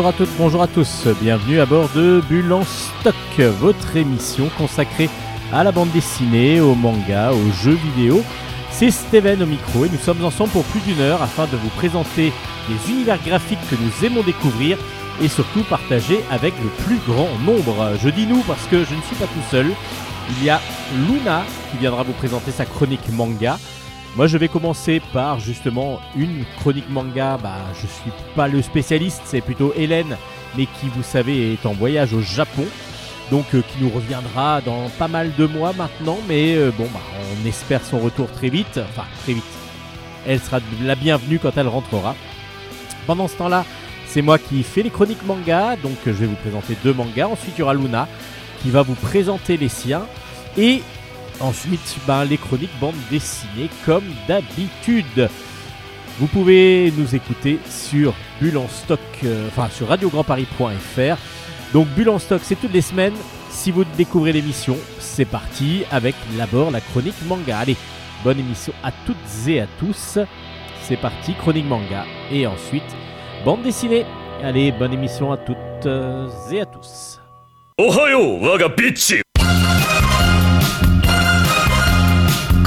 Bonjour à toutes, bonjour à tous, bienvenue à bord de Bulle en stock, votre émission consacrée à la bande dessinée, au manga, aux jeux vidéo. C'est Steven au micro et nous sommes ensemble pour plus d'une heure afin de vous présenter les univers graphiques que nous aimons découvrir et surtout partager avec le plus grand nombre. Je dis nous parce que je ne suis pas tout seul. Il y a Luna qui viendra vous présenter sa chronique manga. Moi, je vais commencer par justement une chronique manga. Bah, je suis pas le spécialiste, c'est plutôt Hélène, mais qui, vous savez, est en voyage au Japon. Donc, euh, qui nous reviendra dans pas mal de mois maintenant. Mais euh, bon, bah, on espère son retour très vite. Enfin, très vite. Elle sera la bienvenue quand elle rentrera. Pendant ce temps-là, c'est moi qui fais les chroniques manga. Donc, je vais vous présenter deux mangas. Ensuite, il y aura Luna qui va vous présenter les siens. Et Ensuite, ben, les chroniques bande dessinées comme d'habitude. Vous pouvez nous écouter sur Bulle en stock, euh, enfin sur radiograndparis.fr. Donc Bulle en stock, c'est toutes les semaines. Si vous découvrez l'émission, c'est parti avec d'abord la chronique manga. Allez, bonne émission à toutes et à tous. C'est parti, chronique manga. Et ensuite, bande dessinée. Allez, bonne émission à toutes et à tous.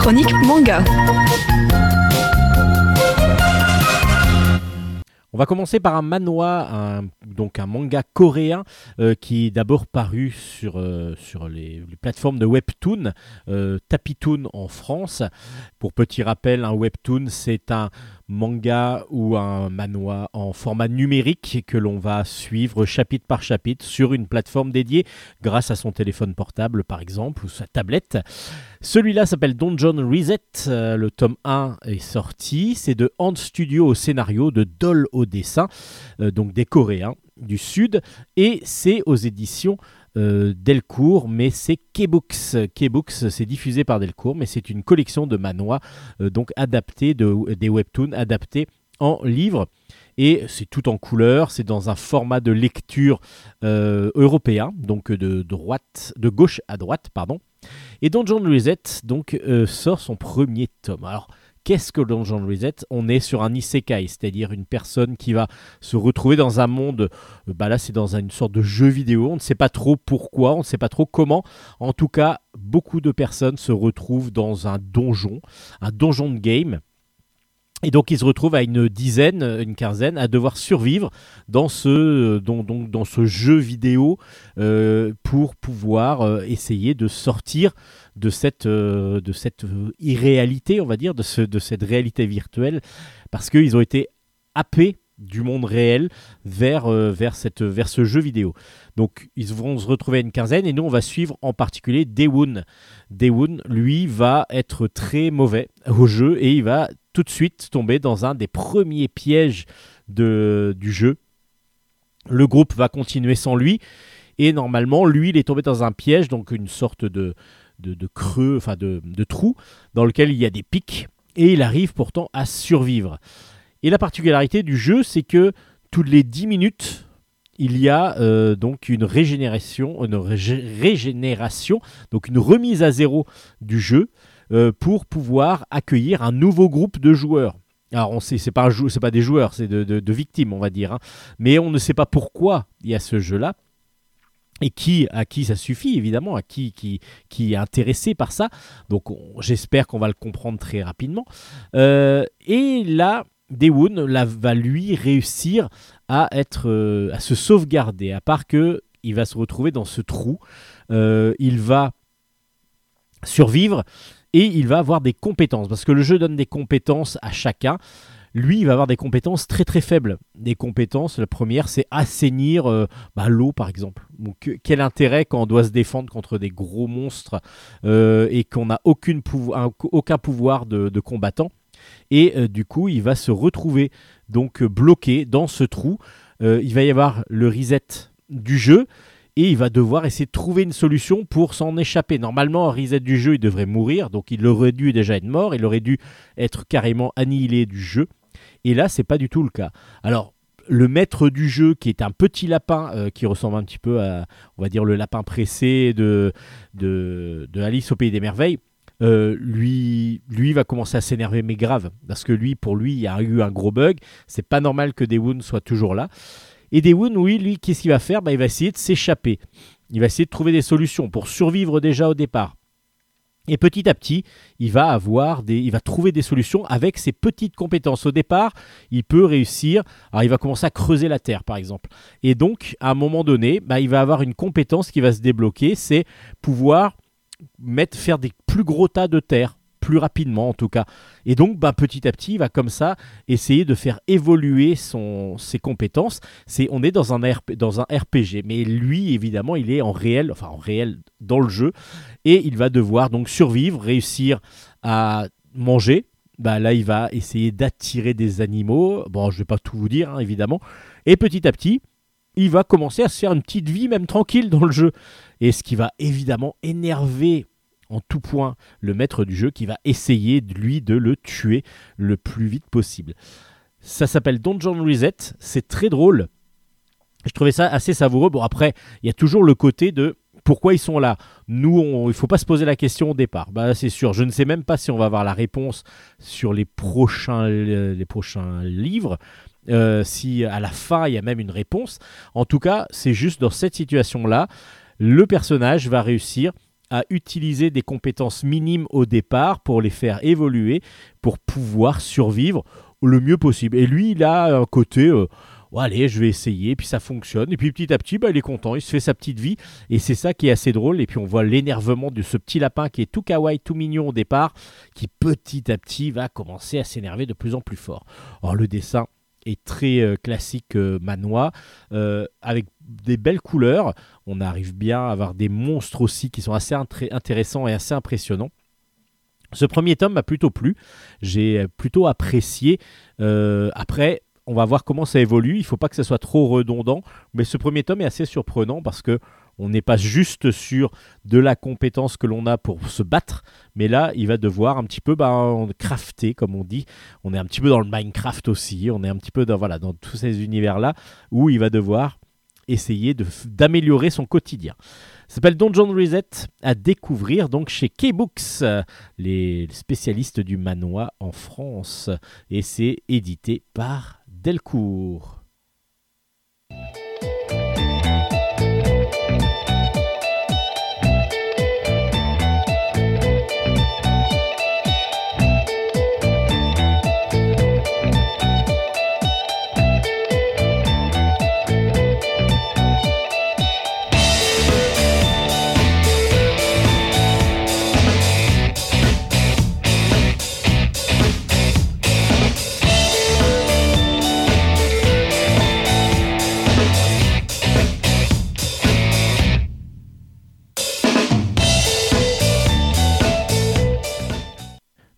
Manga. On va commencer par un manhwa, un, donc un manga coréen euh, qui est d'abord paru sur, euh, les plateformes de Webtoon, euh, Tapitoon en France. Pour petit rappel, un Webtoon, c'est un manga ou un manhwa en format numérique que l'on va suivre chapitre par chapitre sur une plateforme dédiée grâce à son téléphone portable par exemple ou sa tablette. Celui-là s'appelle Donjon Reset, euh, le tome 1 est sorti, c'est de Hand Studio au scénario, de Doll au dessin, euh, donc des Coréens du Sud, et c'est aux éditions euh, Delcourt, mais c'est K-Books. K-Books, c'est diffusé par Delcourt, mais c'est une collection de manhwa, euh, donc adaptés, de, des webtoons adaptés en livre. Et c'est tout en couleur, c'est dans un format de lecture euh, européen, donc de, droite, de gauche à droite, pardon. Et Donjon Reset donc sort son premier tome. Alors Qu'est-ce que Dungeon Reset On est sur un isekai, c'est-à-dire une personne qui va se retrouver dans un monde, euh, bah là c'est dans une sorte de jeu vidéo, on ne sait pas trop pourquoi, on ne sait pas trop comment. En tout cas, beaucoup de personnes se retrouvent dans un donjon, un donjon de game. Et donc ils se retrouvent à une dizaine, une quinzaine, à devoir survivre dans ce, ce jeu vidéo euh, pour pouvoir euh, essayer de sortir de cette, euh, irréalité, on va dire, de, ce, de cette réalité virtuelle, parce qu'ils ont été happés du monde réel vers, euh, vers, ce jeu vidéo. Donc ils vont se retrouver à une quinzaine et nous on va suivre en particulier Daewon. Daewon, lui, va être très mauvais au jeu et il va tout de suite tomber dans un des premiers pièges du jeu. Le groupe va continuer sans lui et normalement lui il est tombé dans un piège, donc une sorte de, creux, enfin de, de trou dans lequel il y a des pics et il arrive pourtant à survivre. Et la particularité du jeu, c'est que toutes les 10 minutes, il y a euh, donc une régénération, une régé- régénération, donc une remise à zéro du jeu pour pouvoir accueillir un nouveau groupe de joueurs. Alors on sait, c'est pas, pas des joueurs, c'est de, victimes, on va dire. hein. Mais on ne sait pas pourquoi il y a ce jeu-là. Et qui, à qui ça suffit, évidemment, à qui, qui, est intéressé par ça. Donc on- j'espère qu'on va le comprendre très rapidement. Euh, et là, Daewon là, va lui réussir à être euh, se sauvegarder à part que il va se retrouver dans ce trou Euh, il va survivre et il va avoir des compétences parce que le jeu donne des compétences à chacun. Lui il va avoir des compétences très très faibles. Des compétences la première c'est assainir euh, bah, l'eau par exemple. Donc quel intérêt quand on doit se défendre contre des gros monstres euh, et qu'on n'a aucun pouvoir de, combattant? Et euh, du coup il va se retrouver donc bloqué dans ce trou. Il va y avoir le reset du jeu et il va devoir essayer de trouver une solution pour s'en échapper. Normalement, reset du jeu, il devrait mourir, donc il aurait dû déjà être mort, il aurait dû être carrément annihilé du jeu. Et là, c'est pas du tout le cas. Alors, le maître du jeu, qui est un petit lapin euh, qui ressemble un petit peu à, on va dire, le lapin pressé de, de, Alice au Pays des Merveilles, euh, lui, lui va commencer à s'énerver, mais grave, parce que lui, pour lui, il y a eu un gros bug. C'est pas normal que Daewon soit toujours là. Et Daewoon, oui, lui, qu'est-ce qu'il va faire? Bah, Il va essayer de s'échapper. Il va essayer de trouver des solutions pour survivre déjà au départ. Et petit à petit, il va avoir des, il va trouver des solutions avec ses petites compétences. Au départ, il peut réussir. Alors, il va commencer à creuser la terre, par exemple. Et donc, à un moment donné, bah, il va avoir une compétence qui va se débloquer, c'est pouvoir mettre, faire des plus gros tas de terre plus rapidement en tout cas. Et donc bah, petit à petit, il va comme ça essayer de faire évoluer son, ses compétences. C'est, on est dans un, dans un RPG, mais lui évidemment il est en réel, enfin en réel dans le jeu, et il va devoir donc survivre, réussir à manger. Bah, là, il va essayer d'attirer des animaux. Bon, je vais pas tout vous dire, hein, évidemment. Et petit à petit, il va commencer à se faire une petite vie, même tranquille, dans le jeu. Et ce qui va évidemment énerver en tout point le maître du jeu qui va essayer lui de le tuer le plus vite possible. Ça s'appelle Dungeon Reset, c'est très drôle. Je trouvais ça assez savoureux. Bon après, il y a toujours le côté de pourquoi ils sont là Nous, il ne faut pas se poser la question au départ. Bah, c'est sûr, je ne sais même pas si on va avoir la réponse sur les prochains, les prochains livres. Euh, si à la fin il y a même une réponse. En tout cas, c'est juste dans cette situation-là, le personnage va réussir à utiliser des compétences minimes au départ pour les faire évoluer, pour pouvoir survivre le mieux possible. Et lui, il a un côté... Euh, allez, je vais essayer, puis ça fonctionne. Et puis petit à petit, bah, il est content, il se fait sa petite vie. Et c'est ça qui est assez drôle. Et puis on voit l'énervement de ce petit lapin qui est tout kawaii, tout mignon au départ, qui petit à petit va commencer à s'énerver de plus en plus fort. Alors le dessin est très euh, classique euh, manois, avec des belles couleurs. On arrive bien à avoir des monstres aussi qui sont assez intéressants et assez impressionnants. Ce premier tome m'a plutôt plu, j'ai plutôt apprécié. Euh, après, on va voir comment ça évolue. Il ne faut pas que ce soit trop redondant, mais ce premier tome est assez surprenant parce que on n'est pas juste sur de la compétence que l'on a pour se battre, mais là, il va devoir un petit peu bah, crafter, comme on dit. On est un petit peu dans le Minecraft aussi, on est un petit peu dans, voilà, dans tous ces univers-là où il va devoir essayer d'améliorer son quotidien. Ça s'appelle Dungeon Reset à découvrir donc chez K-Books, les spécialistes du manoir en France. Et c'est édité par Delcourt.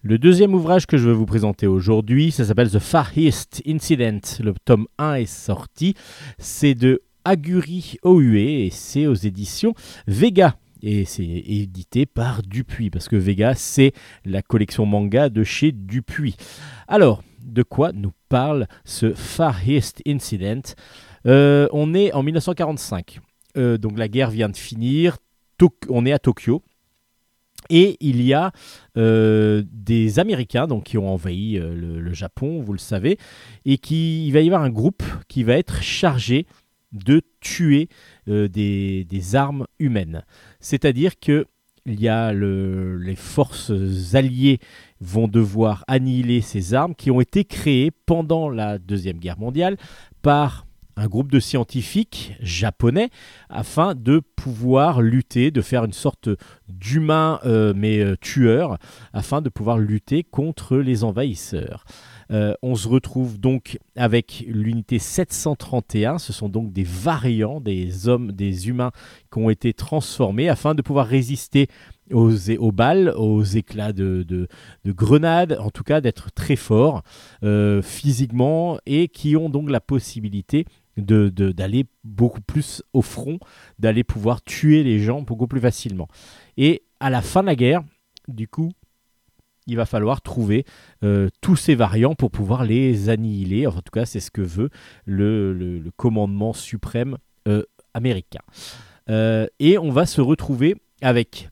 Le deuxième ouvrage que je vais vous présenter aujourd'hui, ça s'appelle The Far East Incident. Le tome 1 est sorti. C'est de Aguri Oue et c'est aux éditions Vega. Et c'est édité par Dupuis, parce que Vega, c'est la collection manga de chez Dupuis. Alors, de quoi nous parle ce Far East Incident? Euh, On est en 1945. Euh, donc la guerre vient de finir. on est à Tokyo. Et il y a euh, des Américains donc, qui ont envahi euh, le, Japon, vous le savez, et qui, il va y avoir un groupe qui va être chargé de tuer euh, des, armes humaines. C'est-à-dire que il y a les forces alliées vont devoir annihiler ces armes qui ont été créées pendant la Deuxième Guerre mondiale par un groupe de scientifiques japonais afin de pouvoir lutter, de faire une sorte d'humain euh, mais euh, tueur, afin de pouvoir lutter contre les envahisseurs. Euh, on se retrouve donc avec l'unité 731, ce sont donc des variants des hommes, des humains qui ont été transformés afin de pouvoir résister aux, balles, aux éclats de, grenades, en tout cas d'être très forts physiquement et qui ont donc la possibilité d'aller beaucoup plus au front, d'aller pouvoir tuer les gens beaucoup plus facilement. Et à la fin de la guerre, du coup, il va falloir trouver euh, tous ces variants pour pouvoir les annihiler. en tout cas, c'est ce que veut le, commandement suprême euh, américain. Euh, et on va se retrouver avec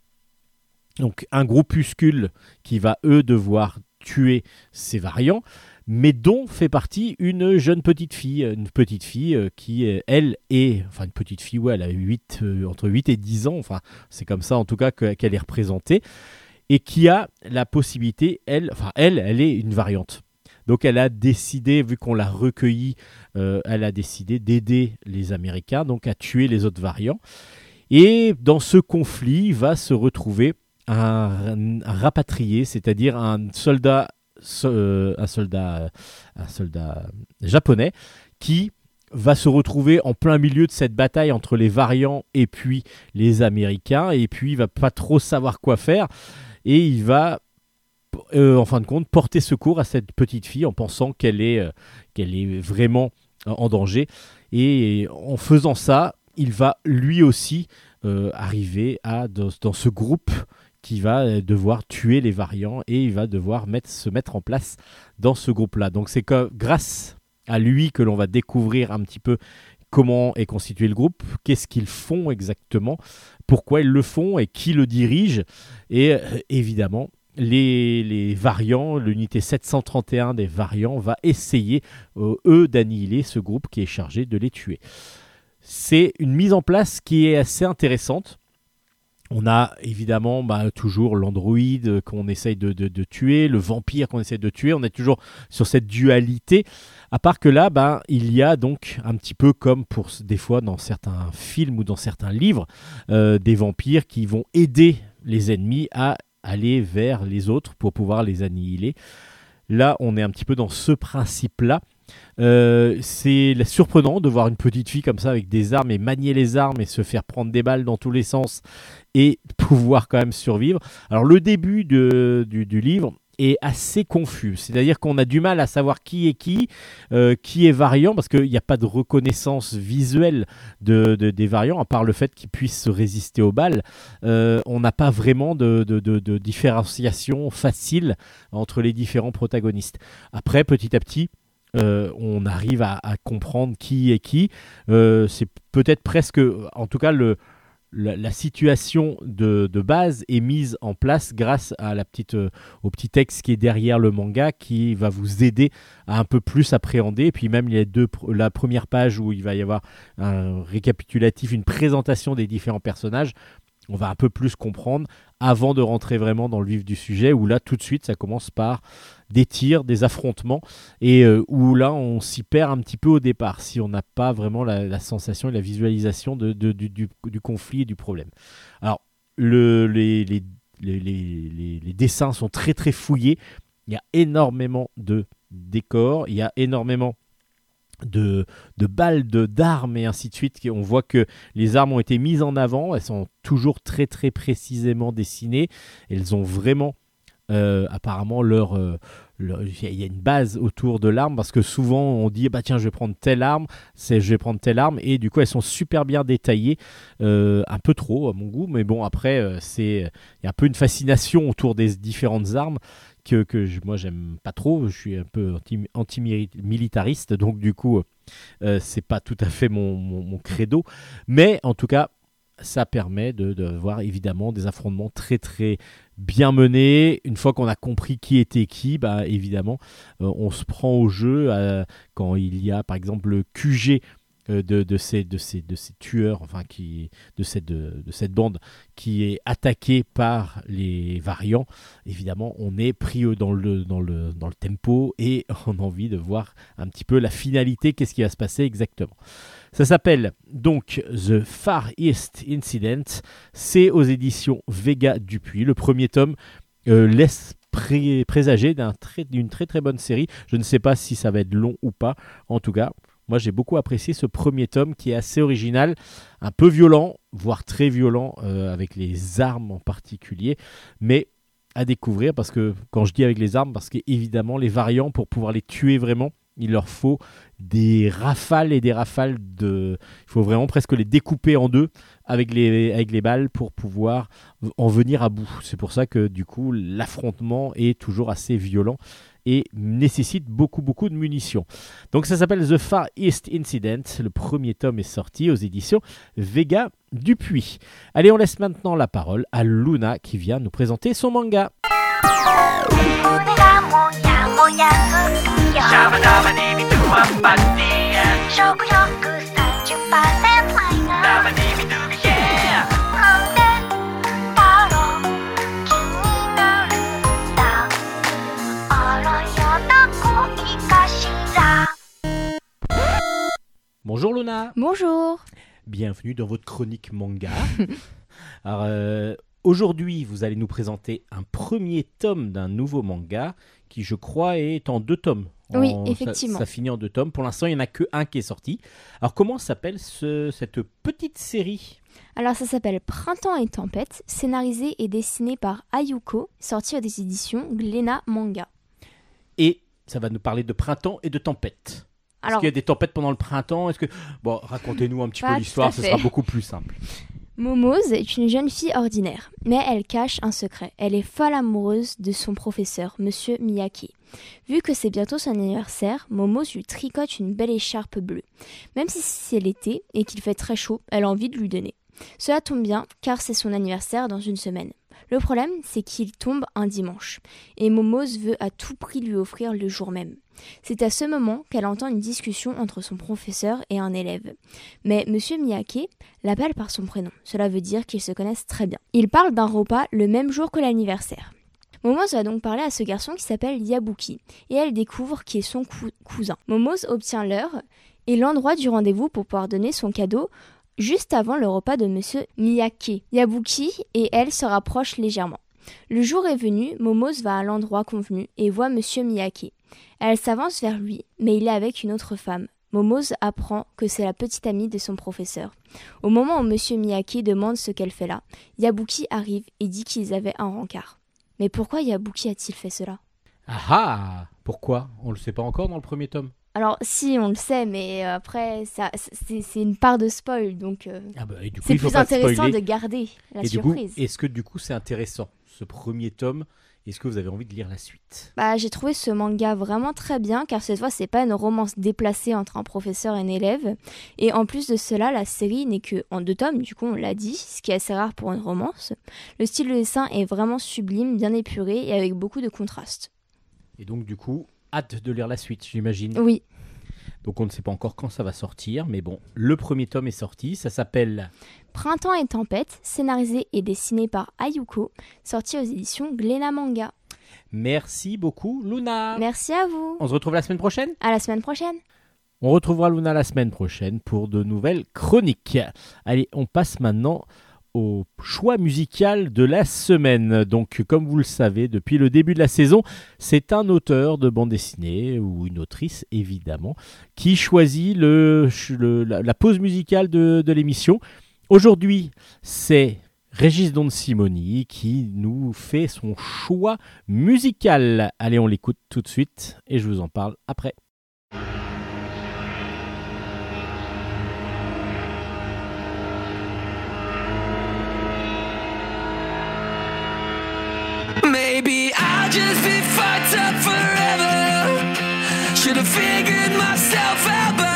un groupuscule qui va eux devoir tuer ces variants mais dont fait partie une jeune petite fille, une petite fille euh, qui, euh, elle, est, enfin une petite fille, ouais, elle a 8, euh, entre 8 et 10 ans, enfin c'est comme ça en tout cas que- qu'elle est représentée, et qui a la possibilité, elle, enfin elle, elle est une variante. Donc elle a décidé, vu qu'on l'a recueillie, elle a décidé d'aider les Américains, donc à tuer les autres variants. Et dans ce conflit va se retrouver un, un rapatrié, c'est-à-dire un soldat, euh, un soldat, euh, un soldat japonais qui va se retrouver en plein milieu de cette bataille entre les variants et puis les Américains, et puis il va pas trop savoir quoi faire, et il va, euh, en fin de compte, porter secours à cette petite fille en pensant qu'elle est, euh, qu'elle est vraiment euh, en danger, et en faisant ça, il va lui aussi euh, arriver à, dans, dans ce groupe qui va euh, devoir tuer les variants et il va devoir se mettre en place dans ce groupe-là. Donc c'est grâce à lui que l'on va découvrir un petit peu comment est constitué le groupe, qu'est-ce qu'ils font exactement, pourquoi ils le font et qui le dirige. Et euh, évidemment, les, les variants, l'unité 731 des variants va essayer, euh, eux, d'annihiler ce groupe qui est chargé de les tuer. C'est une mise en place qui est assez intéressante. On a évidemment bah, toujours l'androïde qu'on essaye de, tuer, le vampire qu'on essaye de tuer. On est toujours sur cette dualité. À part que là, bah, il y a donc un petit peu comme pour des fois dans certains films ou dans certains livres, euh, des vampires qui vont aider les ennemis à aller vers les autres pour pouvoir les annihiler. Là, on est un petit peu dans ce principe-là. Euh, c'est surprenant de voir une petite fille comme ça avec des armes et manier les armes et se faire prendre des balles dans tous les sens et pouvoir quand même survivre. Alors le début de- du, livre est assez confus, c'est-à-dire qu'on a du mal à savoir qui est qui, euh, qui est variant, parce qu'il n'y a pas de reconnaissance visuelle de, de- des variants, à part le fait qu'ils puissent se résister aux balles. Euh, on n'a pas vraiment de- de différenciation facile entre les différents protagonistes. Après, petit à petit, euh, on arrive à, comprendre qui est qui. Euh, c'est peut-être presque, en tout cas, la, situation de, base est mise en place grâce à euh, au petit texte qui est derrière le manga qui va vous aider à un peu plus appréhender. Et puis même il y a deux, la première page où il va y avoir un récapitulatif, une présentation des différents personnages. On va un peu plus comprendre avant de rentrer vraiment dans le vif du sujet où là tout de suite ça commence par des tirs, des affrontements et euh, où là on s'y perd un petit peu au départ si on n'a pas vraiment la, sensation et la visualisation du, conflit et du problème. Alors le, les, les, les- les- les- les dessins sont très très fouillés, il y a énormément de décors, il y a énormément de, de balles, de d'armes et ainsi de suite. On voit que les armes ont été mises en avant, elles sont toujours très très précisément dessinées, elles ont vraiment euh, apparemment leur, euh, il y a une base autour de l'arme parce que souvent on dit bah tiens je vais prendre telle arme c'est je vais prendre telle arme. Et du coup elles sont super bien détaillées. Euh, un peu trop à mon goût. Mais bon après c'est il y a un peu une fascination autour des différentes armes que, moi j'aime pas trop je suis un peu anti- anti-militariste donc du coup euh, c'est pas tout à fait mon, credo mais en tout cas ça permet de, voir évidemment des affrontements très très bien menés. Une fois qu'on a compris qui était qui, bah, évidemment, euh, on se prend au jeu euh, quand il y a par exemple le QG de, de ces, de, ces, de ces tueurs, enfin qui, de, cette, de, cette bande qui est attaquée par les variants. Évidemment, on est pris euh, dans le, dans, le, dans le tempo et on a envie de voir un petit peu la finalité, qu'est-ce qui va se passer exactement. Ça s'appelle donc The Far East Incident. C'est aux éditions Vega Dupuis. Le premier tome euh, laisse pré- présager d'une très très bonne série. Je ne sais pas si ça va être long ou pas. En tout cas, moi j'ai beaucoup apprécié ce premier tome qui est assez original, un peu violent, voire très violent euh, avec les armes en particulier, mais à découvrir parce que quand je dis avec les armes, parce qu'évidemment les variants pour pouvoir les tuer vraiment, il leur faut des rafales et des rafales de. Il faut vraiment presque les découper en deux avec les, avec les balles pour pouvoir en venir à bout. C'est pour ça que du coup l'affrontement est toujours assez violent et nécessite beaucoup beaucoup de munitions. Donc ça s'appelle The Far East Incident. Le premier tome est sorti aux éditions Vega Dupuis. Allez, on laisse maintenant la parole à Luna qui vient nous présenter son manga. Bonjour Luna, Bonjour bienvenue dans votre chronique manga. Alors euh, aujourd'hui, vous allez nous présenter un premier tome d'un nouveau manga qui, je crois, est en deux tomes. Oui, En- effectivement. Ça, ça finit en deux tomes. Pour l'instant, il n'y en a que un qui est sorti. Alors comment s'appelle ce- cette petite série? Alors ça s'appelle Printemps et Tempête, scénarisé et dessiné par Ayuko, sorti des éditions Glénat Manga. Et ça va nous parler de printemps et de tempête. Est-ce Alors, qu'il y a des tempêtes pendant le printemps? Est-ce que bon, racontez-nous un petit peu l'histoire, ce sera beaucoup plus simple. Momose est une jeune fille ordinaire, mais elle cache un secret. Elle est folle amoureuse de son professeur, Monsieur Miyake. Vu que c'est bientôt son anniversaire, Momose lui tricote une belle écharpe bleue. Même si c'est l'été et qu'il fait très chaud, elle a envie de lui donner. Cela tombe bien, car c'est son anniversaire dans une semaine. Le problème, c'est qu'il tombe un dimanche, et Momose veut à tout prix lui offrir le jour même. C'est à ce moment qu'elle entend une discussion entre son professeur et un élève. Mais Monsieur Miyake l'appelle par son prénom. Cela veut dire qu'ils se connaissent très bien. Ils parlent d'un repas le même jour que l'anniversaire. Momose va donc parler à ce garçon qui s'appelle Yabuki, et elle découvre qui est son cou- cousin. Momose obtient l'heure et l'endroit du rendez-vous pour pouvoir donner son cadeau juste avant le repas de Monsieur Miyake. Yabuki et elle se rapprochent légèrement. Le jour est venu, Momose va à l'endroit convenu et voit Monsieur Miyake. Elle s'avance vers lui, mais il est avec une autre femme. Momose apprend que c'est la petite amie de son professeur. Au moment où Monsieur Miyake demande ce qu'elle fait là, Yabuki arrive et dit qu'ils avaient un rencard. Mais pourquoi Yabuki a-t-il fait cela? Ah ah Pourquoi? On ne le sait pas encore dans le premier tome. Alors si, on le sait, mais euh, après, ça, c'est c'est une part de spoil, donc euh, Ah bah, et du coup, c'est plus intéressant spoiler. de garder la et du coup, surprise. est-ce que du coup c'est intéressant ce premier tome? Est-ce que vous avez envie de lire la suite? Bah, j'ai trouvé ce manga vraiment très bien car cette fois c'est pas une romance déplacée entre un professeur et un élève et en plus de cela la série n'est que en deux tomes du coup on l'a dit ce qui est assez rare pour une romance. Le style de dessin est vraiment sublime, bien épuré et avec beaucoup de contrastes. Et donc du coup, hâte de lire la suite, j'imagine. Oui, Donc on ne sait pas encore quand ça va sortir, mais bon, le premier tome est sorti. Ça s'appelle Printemps et Tempête, scénarisé et dessiné par Ayuko, sorti aux éditions Glénat Manga. Merci beaucoup, Luna. Merci à vous. On se retrouve la semaine prochaine À la semaine prochaine. On retrouvera Luna la semaine prochaine pour de nouvelles chroniques. Allez, on passe maintenant au choix musical de la semaine. Donc, comme vous le savez, depuis le début de la saison, c'est un auteur de bande dessinée ou une autrice, évidemment, qui choisit le, la pause musicale de, de l'émission. Aujourd'hui, c'est Régis Don Simoni qui nous fait son choix musical. Allez, on l'écoute tout de suite et je vous en parle après. Just be fucked up forever. Should have figured myself out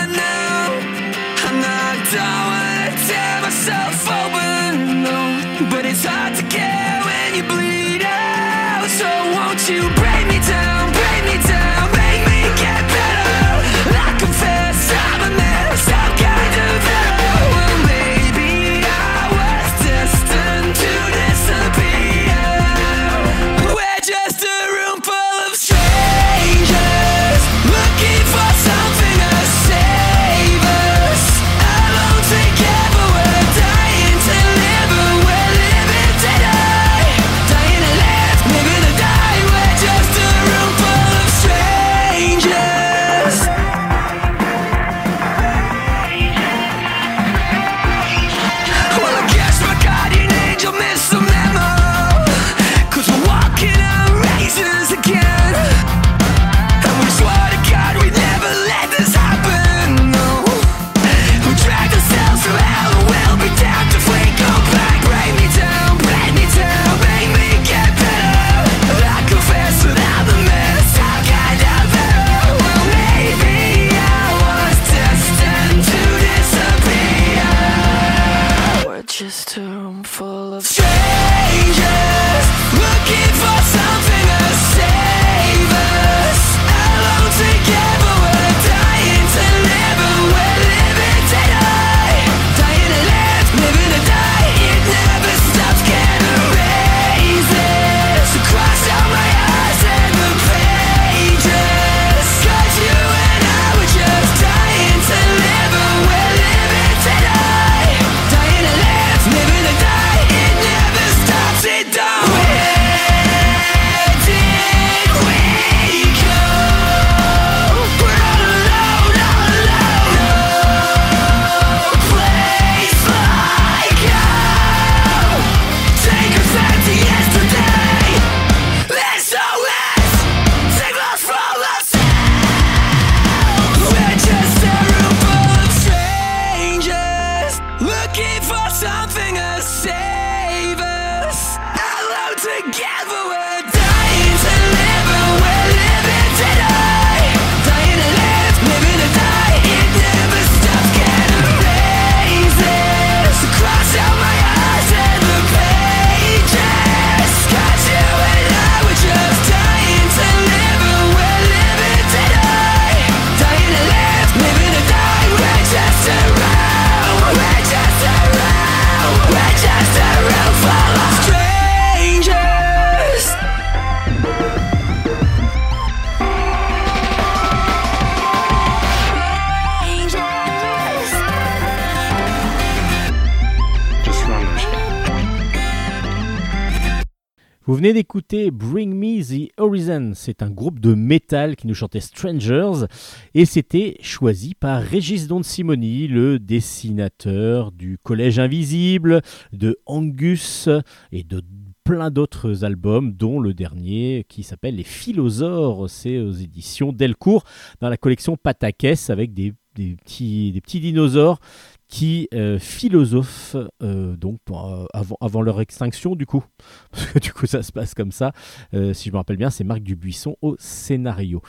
d'écouter Bring Me the Horizon. C'est un groupe de métal qui nous chantait Strangers et c'était choisi par Régis Don Simoni, le dessinateur du Collège Invisible, de Angus et de plein d'autres albums, dont le dernier qui s'appelle Les Philosaures. C'est aux éditions Delcourt dans la collection Patakès avec des petits dinosaures qui euh, philosophent euh, donc euh, avant, leur extinction du coup parce que du coup ça se passe comme ça Euh, si je me rappelle bien c'est Marc Dubuisson au scénario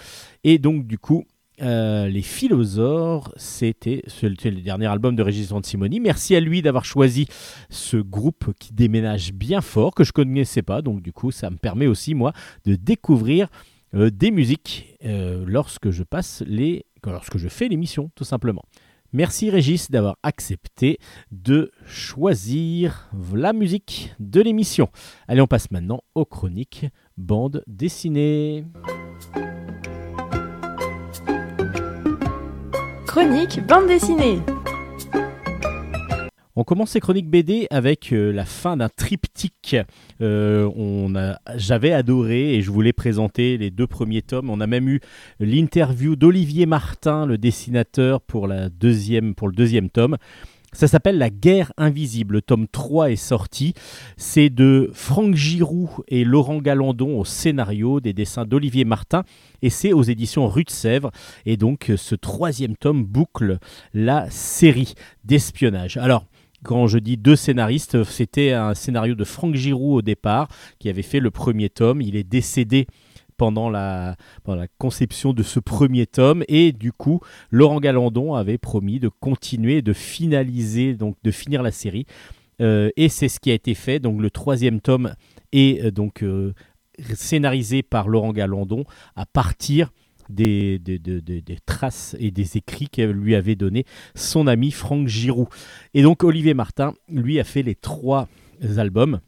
et donc du coup les Philosaures, c'était le dernier album de Régis Simoni. Merci à lui d'avoir choisi ce groupe qui déménage bien fort, que je connaissais pas. Donc du coup, ça me permet aussi, moi, de découvrir des musiques lorsque je passe les... lorsque je fais l'émission, tout simplement. Merci Régis d'avoir accepté de choisir la musique de l'émission. Allez, on passe maintenant aux chroniques bande dessinée. Chronique bande dessinée. On commence ces chroniques BD avec euh, la fin d'un triptyque. Euh, on a- J'avais adoré et je voulais présenter les deux premiers tomes. On a même eu l'interview d'Olivier Martin, le dessinateur, pour, la deuxième, pour le deuxième tome. Ça s'appelle La guerre invisible. Le tome 3 est sorti. C'est de Franck Giroux et Laurent Galandon au scénario, des dessins d'Olivier Martin. Et c'est aux éditions Rue de Sèvres. Et donc, ce troisième tome boucle la série d'espionnage. Alors, quand je dis deux scénaristes, c'était un scénario de Franck Giroux au départ, qui avait fait le premier tome. Il est décédé pendant la, pendant la conception de ce premier tome. Et du coup Laurent Galandon avait promis de continuer de finaliser donc de finir la série. Euh, et c'est ce qui a été fait. Donc le troisième tome est euh, donc euh, scénarisé par Laurent Galandon à partir des, traces et des écrits que lui avait donné son ami Franck Giroux. Et donc Olivier Martin, lui, a fait les trois albums.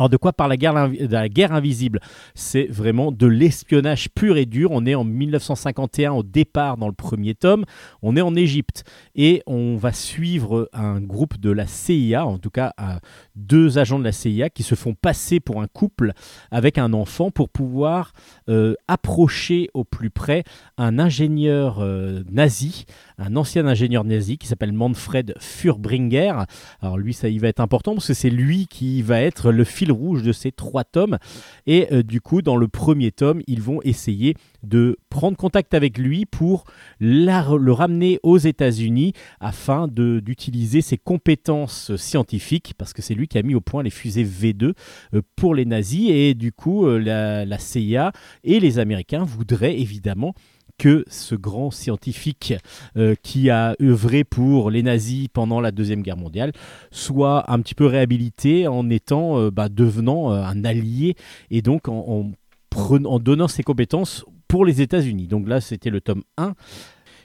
Alors de quoi parle la guerre, la guerre invisible? C'est vraiment de l'espionnage pur et dur. On est en 1951 au départ dans le premier tome. On est en Égypte et on va suivre un groupe de la CIA, en tout cas à deux agents de la CIA qui se font passer pour un couple avec un enfant pour pouvoir euh, approcher au plus près un ingénieur euh, nazi, un ancien ingénieur nazi qui s'appelle Manfred Furbringer. Alors lui, ça il va être important parce que c'est lui qui va être le fil rouge de ces trois tomes. Et euh, du coup, dans le premier tome, ils vont essayer de prendre contact avec lui pour le ramener aux États-Unis afin d'utiliser ses compétences scientifiques, parce que c'est lui qui a mis au point les fusées V2 euh, pour les nazis. Et du coup, euh, la CIA et les Américains voudraient évidemment que ce grand scientifique euh, qui a œuvré pour les nazis pendant la Deuxième Guerre mondiale soit un petit peu réhabilité en étant, euh, bah, devenant euh, un allié et donc en, en donnant ses compétences pour les États-Unis. Donc là, c'était le tome 1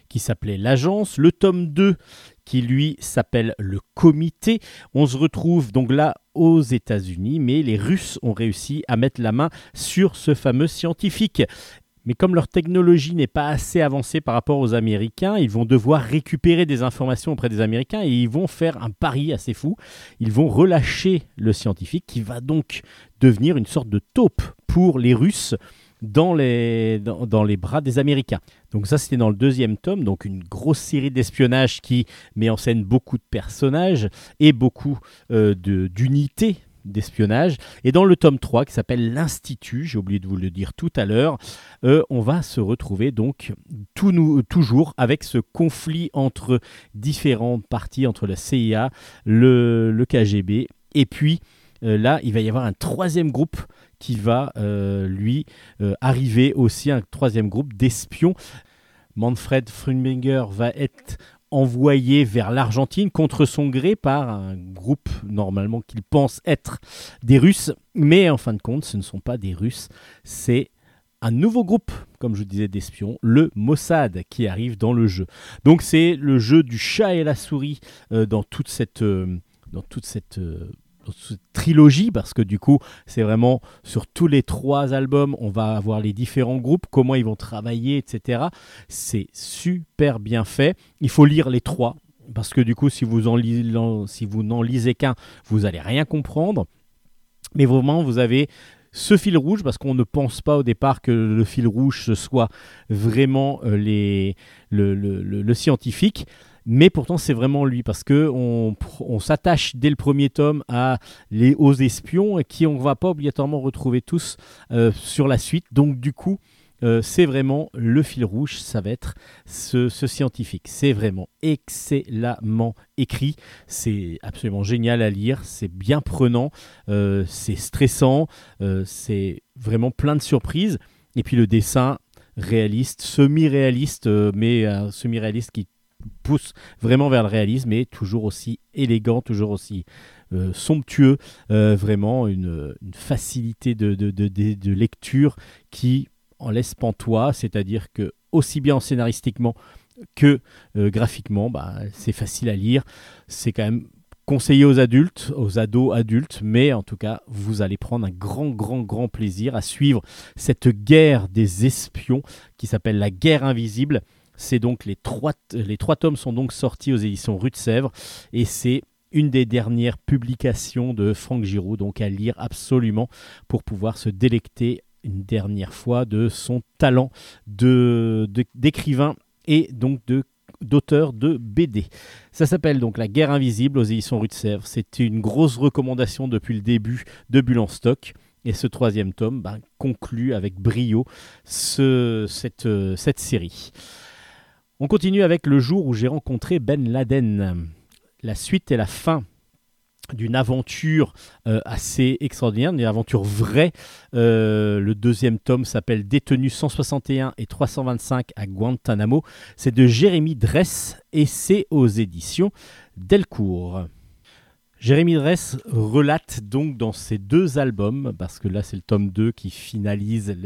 qui s'appelait L'Agence. Le tome 2 qui lui s'appelle Le Comité. On se retrouve donc là aux États-Unis, mais les Russes ont réussi à mettre la main sur ce fameux scientifique. Mais comme leur technologie n'est pas assez avancée par rapport aux Américains, ils vont devoir récupérer des informations auprès des Américains et ils vont faire un pari assez fou. Ils vont relâcher le scientifique qui va donc devenir une sorte de taupe pour les Russes dans les, dans, les bras des Américains. Donc ça, c'était dans le deuxième tome, donc une grosse série d'espionnage qui met en scène beaucoup de personnages et beaucoup euh, d'unités d'espionnage. Et dans le tome 3, qui s'appelle l'Institut, j'ai oublié de vous le dire tout à l'heure, euh, on va se retrouver donc tout nou- toujours avec ce conflit entre différentes parties, entre la CIA, le, le KGB, et puis euh, là, il va y avoir un troisième groupe qui va, euh, lui, arriver aussi, un troisième groupe d'espions. Manfred Frumbinger va être envoyé vers l'Argentine contre son gré par un groupe normalement qu'il pense être des Russes, mais en fin de compte, ce ne sont pas des Russes, c'est un nouveau groupe, comme je disais, d'espions, le Mossad, qui arrive dans le jeu. Donc c'est le jeu du chat et la souris euh, dans toute cette, euh, dans toute cette, euh, trilogie, parce que du coup, c'est vraiment sur tous les trois albums, on va avoir les différents groupes, comment ils vont travailler, etc. C'est super bien fait. Il faut lire les trois, parce que du coup, si vous en lis- si vous n'en lisez qu'un, vous allez rien comprendre. Mais vraiment, vous avez ce fil rouge, parce qu'on ne pense pas au départ que le fil rouge ce soit vraiment euh, les, le, le- le- le scientifique. Mais pourtant, c'est vraiment lui, parce que on, s'attache dès le premier tome à les hauts espions, qui on va pas obligatoirement retrouver tous euh, sur la suite. Donc, du coup, euh, c'est vraiment le fil rouge, ça va être ce, scientifique. C'est vraiment excellemment écrit, c'est absolument génial à lire, c'est bien prenant, euh, c'est stressant, c'est vraiment plein de surprises. Et puis le dessin réaliste, semi-réaliste, mais semi-réaliste qui pousse vraiment vers le réalisme et toujours aussi élégant, toujours aussi euh, somptueux, euh, vraiment une, facilité de lecture qui en laisse pantois, c'est-à-dire que aussi bien scénaristiquement que euh, graphiquement, bah, c'est facile à lire, c'est quand même conseillé aux adultes, aux ados adultes, mais en tout cas, vous allez prendre un grand, grand, grand plaisir à suivre cette guerre des espions qui s'appelle la guerre invisible. C'est donc les trois, tomes sont donc sortis aux éditions Rue de Sèvres et c'est une des dernières publications de Franck Giroud, donc à lire absolument pour pouvoir se délecter une dernière fois de son talent d'écrivain et donc de d'auteur de BD. Ça s'appelle donc La guerre invisible aux éditions Rue de Sèvres. C'était une grosse recommandation depuis le début de Bulle en stock. Et ce troisième tome ben, conclut avec brio euh, cette série. On continue avec le jour où j'ai rencontré Ben Laden. La suite et la fin d'une aventure euh, assez extraordinaire, une aventure vraie. Euh, le deuxième tome s'appelle Détenu 161 et 325 à Guantanamo. C'est de Jérémy Dress et c'est aux éditions Delcourt. Jérémy Dress relate donc dans ces deux albums, parce que là c'est le tome 2 qui finalise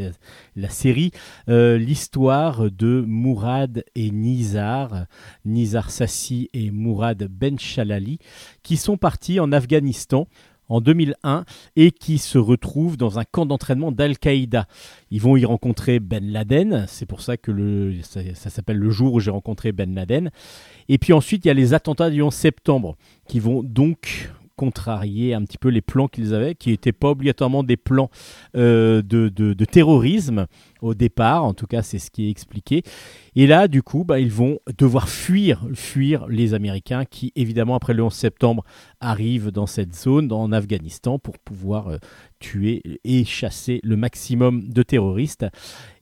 la, série, euh, l'histoire de Mourad et Nizar, Nizar Sassi et Mourad Benchalali, qui sont partis en Afghanistan en 2001 et qui se retrouvent dans un camp d'entraînement d'Al-Qaïda. Ils vont y rencontrer Ben Laden, c'est pour ça que ça, ça s'appelle le jour où j'ai rencontré Ben Laden. Et puis ensuite, il y a les attentats du 11 septembre qui vont donc contrarier un petit peu les plans qu'ils avaient, qui n'étaient pas obligatoirement des plans euh, de, de- terrorisme au départ, en tout cas c'est ce qui est expliqué. Et là, du coup, bah, ils vont devoir fuir, fuir les Américains qui, évidemment, après le 11 septembre, arrivent dans cette zone, en Afghanistan, pour pouvoir euh, tuer et chasser le maximum de terroristes.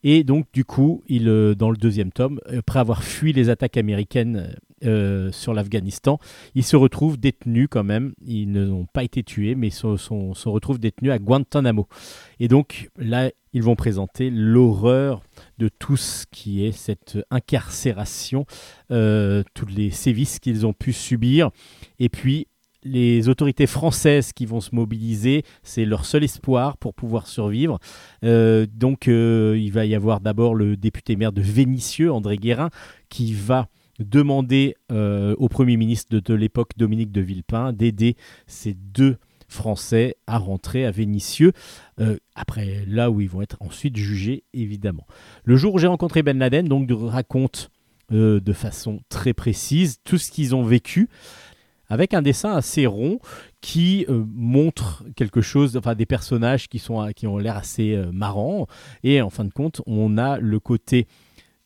Et donc, du coup, il, euh, dans le deuxième tome, après avoir fui les attaques américaines euh, sur l'Afghanistan, ils se retrouvent détenus quand même. Ils n'ont pas été tués, mais se, se retrouvent détenus à Guantanamo. Et donc, là, ils vont présenter l'horreur de tout ce qui est cette incarcération, euh, tous les sévices qu'ils ont pu subir. Et puis, les autorités françaises qui vont se mobiliser, c'est leur seul espoir pour pouvoir survivre. Euh, donc, il va y avoir d'abord le député maire de Vénissieux, André Guérin, qui va demander euh, au Premier ministre de, l'époque, Dominique de Villepin, d'aider ces deux Français à rentrer à Vénissieux, euh, après là où ils vont être ensuite jugés, évidemment. Le jour où j'ai rencontré Ben Laden, donc, raconte euh, de façon très précise tout ce qu'ils ont vécu, avec un dessin assez rond qui montre quelque chose, enfin des personnages qui, sont, qui ont l'air assez marrants. Et en fin de compte, on a le côté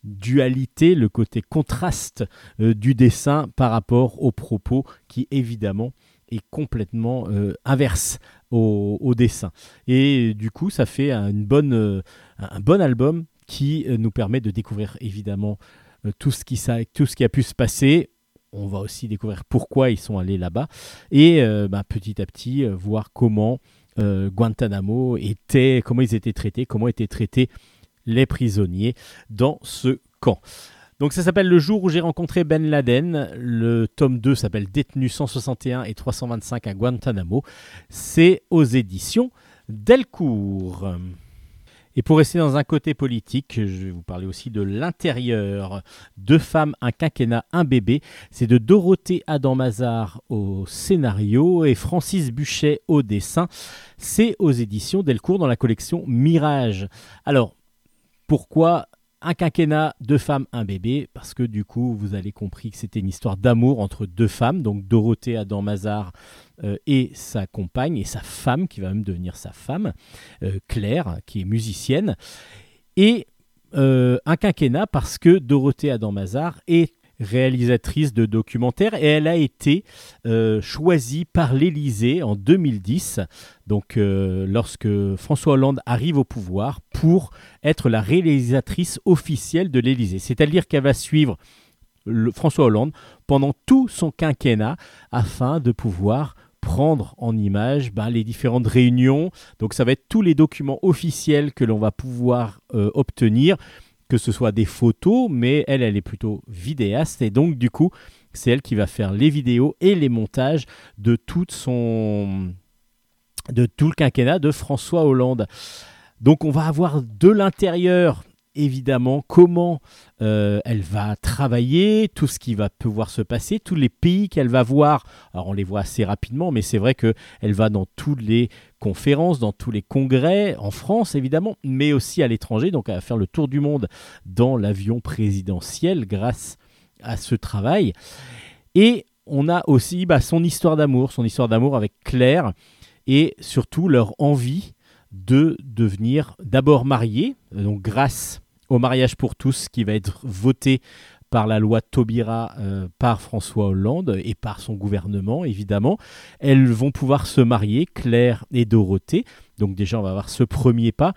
dualité, le côté contraste euh, du dessin par rapport au propos qui évidemment est complètement euh, inverse au, dessin. Et du coup, ça fait un, une bonne, euh, un bon album qui nous permet de découvrir évidemment tout, ce qui, tout ce qui a pu se passer. On va aussi découvrir pourquoi ils sont allés là-bas et bah, petit à petit voir comment Guantanamo était, comment ils étaient traités, comment étaient traités les prisonniers dans ce camp. Donc ça s'appelle Le jour où j'ai rencontré Ben Laden. Le tome 2 s'appelle Détenu 161 et 325 à Guantanamo. C'est aux éditions Delcourt. Et pour rester dans un côté politique, je vais vous parler aussi de l'intérieur. Deux femmes, un quinquennat, un bébé. C'est de Dorothée Adam-Mazar au scénario et Francis Buchet au dessin. C'est aux éditions Delcourt dans la collection Mirage. Alors, pourquoi un quinquennat, deux femmes, un bébé, parce que du coup, vous avez compris que c'était une histoire d'amour entre deux femmes, donc Dorothée Adam Mazar euh, et sa compagne, et sa femme, qui va même devenir sa femme, euh, Claire, qui est musicienne, et euh, un quinquennat parce que Dorothée Adam Mazar est réalisatrice de documentaires et elle a été euh, choisie par l'Élysée en 2010, donc euh, lorsque François Hollande arrive au pouvoir, pour être la réalisatrice officielle de l'Élysée. C'est-à-dire qu'elle va suivre François Hollande pendant tout son quinquennat afin de pouvoir prendre en image ben, les différentes réunions. Donc ça va être tous les documents officiels que l'on va pouvoir euh, obtenir que ce soit des photos, mais elle, elle est plutôt vidéaste, et donc du coup, c'est elle qui va faire les vidéos et les montages de tout son de tout le quinquennat de François Hollande. Donc on va avoir de l'intérieur évidemment comment euh, elle va travailler, tout ce qui va pouvoir se passer, tous les pays qu'elle va voir. Alors on les voit assez rapidement, mais c'est vrai que elle va dans toutes les conférences, dans tous les congrès, en France évidemment, mais aussi à l'étranger. Donc va faire le tour du monde dans l'avion présidentiel grâce à ce travail. Et on a aussi bah, son histoire d'amour, son histoire d'amour avec Claire, et surtout leur envie de devenir d'abord mariés, donc grâce au mariage pour tous qui va être voté par la loi Taubira euh, par François Hollande et par son gouvernement évidemment. Elles vont pouvoir se marier, Claire et Dorothée. Donc déjà on va avoir ce premier pas.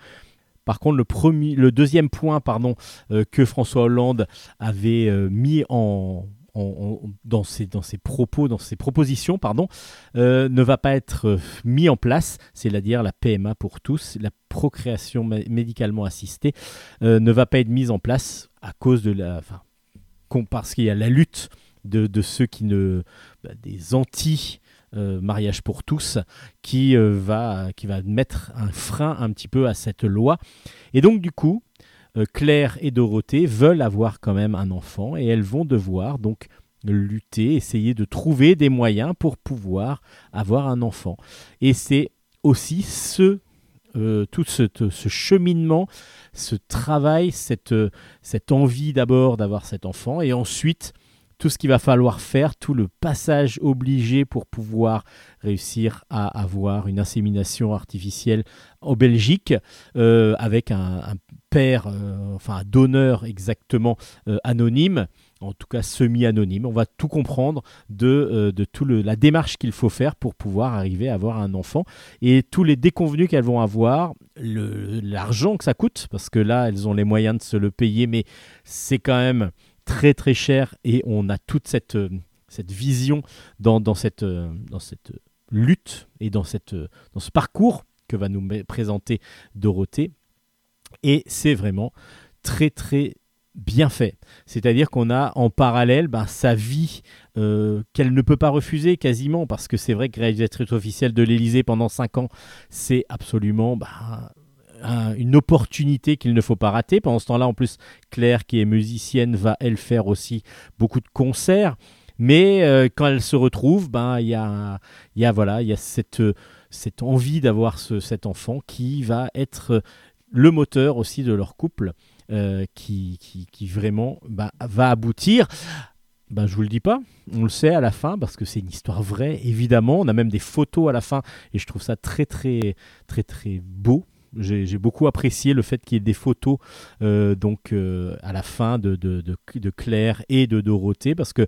Par contre, le, premier, le deuxième point pardon, euh, que François Hollande avait euh, mis en, dans, ses, dans ses propos, dans ses propositions, pardon, euh, ne va pas être euh, mis en place, c'est-à-dire la PMA pour tous, la procréation mé- médicalement assistée, euh, ne va pas être mise en place à cause de la, enfin, parce qu'il y a la lutte de, de ceux qui ne, bah, des anti euh, mariage pour tous, qui va, qui va mettre un frein un petit peu à cette loi. Et donc du coup, Claire et Dorothée veulent avoir quand même un enfant et elles vont devoir donc lutter, essayer de trouver des moyens pour pouvoir avoir un enfant. Et c'est aussi ce, euh, tout ce, cheminement, ce travail, cette, euh, cette envie d'abord d'avoir cet enfant et ensuite tout ce qu'il va falloir faire, tout le passage obligé pour pouvoir réussir à avoir une insémination artificielle en Belgique euh, avec un père, euh, enfin donneur exactement euh, anonyme, en tout cas semi-anonyme. On va tout comprendre de, euh, de toute la démarche qu'il faut faire pour pouvoir arriver à avoir un enfant et tous les déconvenus qu'elles vont avoir, le- l'argent que ça coûte, parce que là, elles ont les moyens de se le payer, mais c'est quand même très très cher et on a toute cette, cette vision dans, dans, cette, dans cette lutte et dans, cette, dans ce parcours que va nous présenter Dorothée. Et c'est vraiment très très bien fait. C'est-à-dire qu'on a en parallèle ben, sa vie euh, qu'elle ne peut pas refuser quasiment, parce que c'est vrai que réalisatrice officielle de l'Élysée pendant 5 ans, c'est absolument ben, un- une opportunité qu'il ne faut pas rater. Pendant ce temps-là, en plus, Claire, qui est musicienne, va elle faire aussi beaucoup de concerts. Mais euh, quand elle se retrouve, ben il y a, y a voilà, il y a cette, euh, cette envie d'avoir ce- cet enfant qui va être le moteur aussi de leur couple, euh, qui, qui, vraiment bah, va aboutir. Ben, je vous le dis pas, on le sait à la fin parce que c'est une histoire vraie, évidemment. On a même des photos à la fin et je trouve ça très très très très beau. J'ai j'ai beaucoup apprécié le fait qu'il y ait des photos euh, donc euh, à la fin de, de, de, de Claire et de Dorothée parce que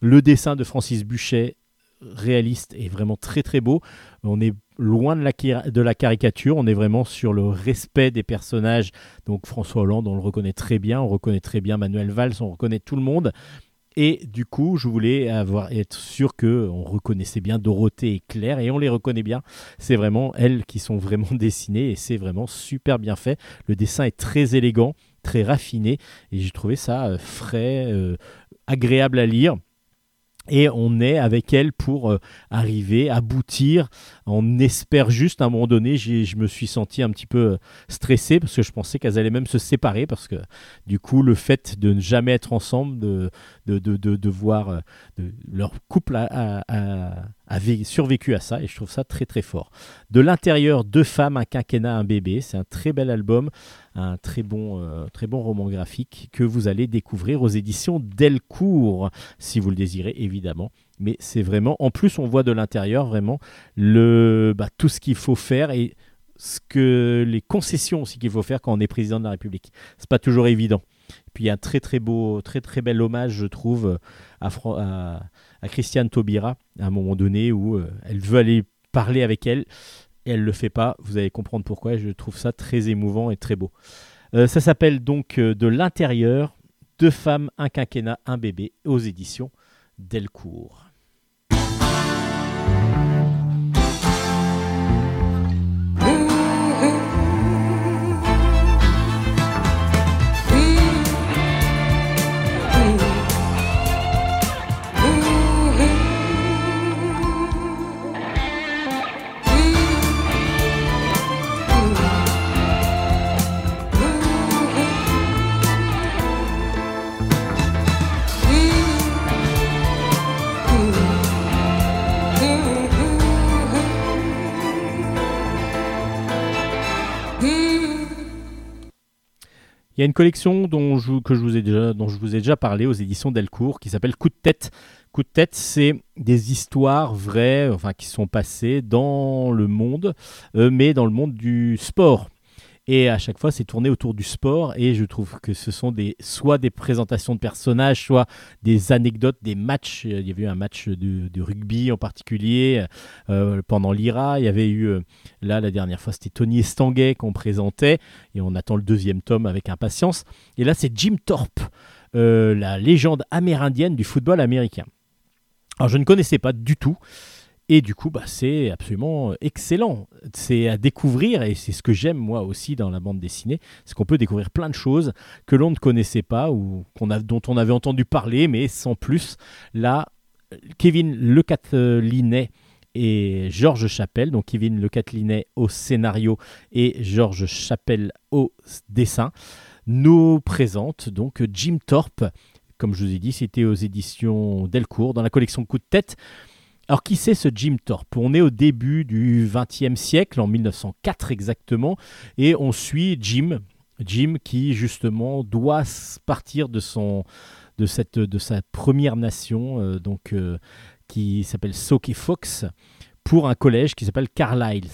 le dessin de Francis Buchet réaliste est vraiment très très beau. On est loin de la, qui- de la caricature, on est vraiment sur le respect des personnages. Donc François Hollande, on le reconnaît très bien, on reconnaît très bien Manuel Valls, on reconnaît tout le monde. Et du coup, je voulais avoir, être sûr que on reconnaissait bien Dorothée et Claire, et on les reconnaît bien. C'est vraiment elles qui sont vraiment dessinées, et c'est vraiment super bien fait. Le dessin est très élégant, très raffiné, et j'ai trouvé ça euh, frais, euh, agréable à lire. Et on est avec elle pour euh, arriver, aboutir. On espère juste, à un moment donné, je me suis senti un petit peu euh, stressé parce que je pensais qu'elles allaient même se séparer parce que du coup, le fait de ne jamais être ensemble, de, de, de, de, voir euh, leur couple a- a- a- a vé- survécu à ça et je trouve ça très très fort. De l'intérieur, deux femmes, un quinquennat, un bébé. C'est un très bel album, un très bon, euh, très bon roman graphique que vous allez découvrir aux éditions Delcourt, si vous le désirez évidemment. Mais c'est vraiment, en plus on voit de l'intérieur vraiment le, bah, tout ce qu'il faut faire et ce que les concessions aussi qu'il faut faire quand on est président de la République. C'est pas toujours évident. Puis y a un très très beau, très très bel hommage, je trouve, à, à Christiane Taubira à un moment donné où euh, elle veut aller parler avec elle et elle le fait pas. Vous allez comprendre pourquoi. Je trouve ça très émouvant et très beau. Euh, ça s'appelle donc euh, De l'intérieur, deux femmes, un quinquennat, un bébé, aux éditions Delcourt. Il y a une collection dont je, vous ai déjà parlé aux éditions Delcourt qui s'appelle Coup de tête. Coup de tête, c'est des histoires vraies, enfin qui sont passées dans le monde, euh, mais dans le monde du sport. Et à chaque fois, c'est tourné autour du sport. Et je trouve que ce sont soit des présentations de personnages, soit des anecdotes, des matchs. Il y avait eu un match de, de rugby en particulier euh, pendant l'IRA. Il y avait eu, euh, là, la dernière fois, c'était Tony Estanguet qu'on présentait. Et on attend le deuxième tome avec impatience. Et là, c'est Jim Thorpe, euh, la légende amérindienne du football américain. Alors, je ne connaissais pas du tout. Et du coup, bah, c'est absolument excellent. C'est à découvrir, et c'est ce que j'aime moi aussi dans la bande dessinée, c'est qu'on peut découvrir plein de choses que l'on ne connaissait pas ou dont on avait entendu parler, mais sans plus. Là, Kevin Le Catelinet et Georges Chapelle, donc Kevin Le Catelinet au scénario et Georges Chapelle au dessin, nous présentent donc Jim Thorpe. Comme je vous ai dit, c'était aux éditions Delcourt, dans la collection Coup de tête. Alors, qui c'est ce Jim Thorpe? On est au début du XXe siècle, en 1904 exactement, et on suit Jim, Jim qui justement doit partir de son de sa première nation, euh, donc euh, qui s'appelle Soke Fox, pour un collège qui s'appelle Carlisle.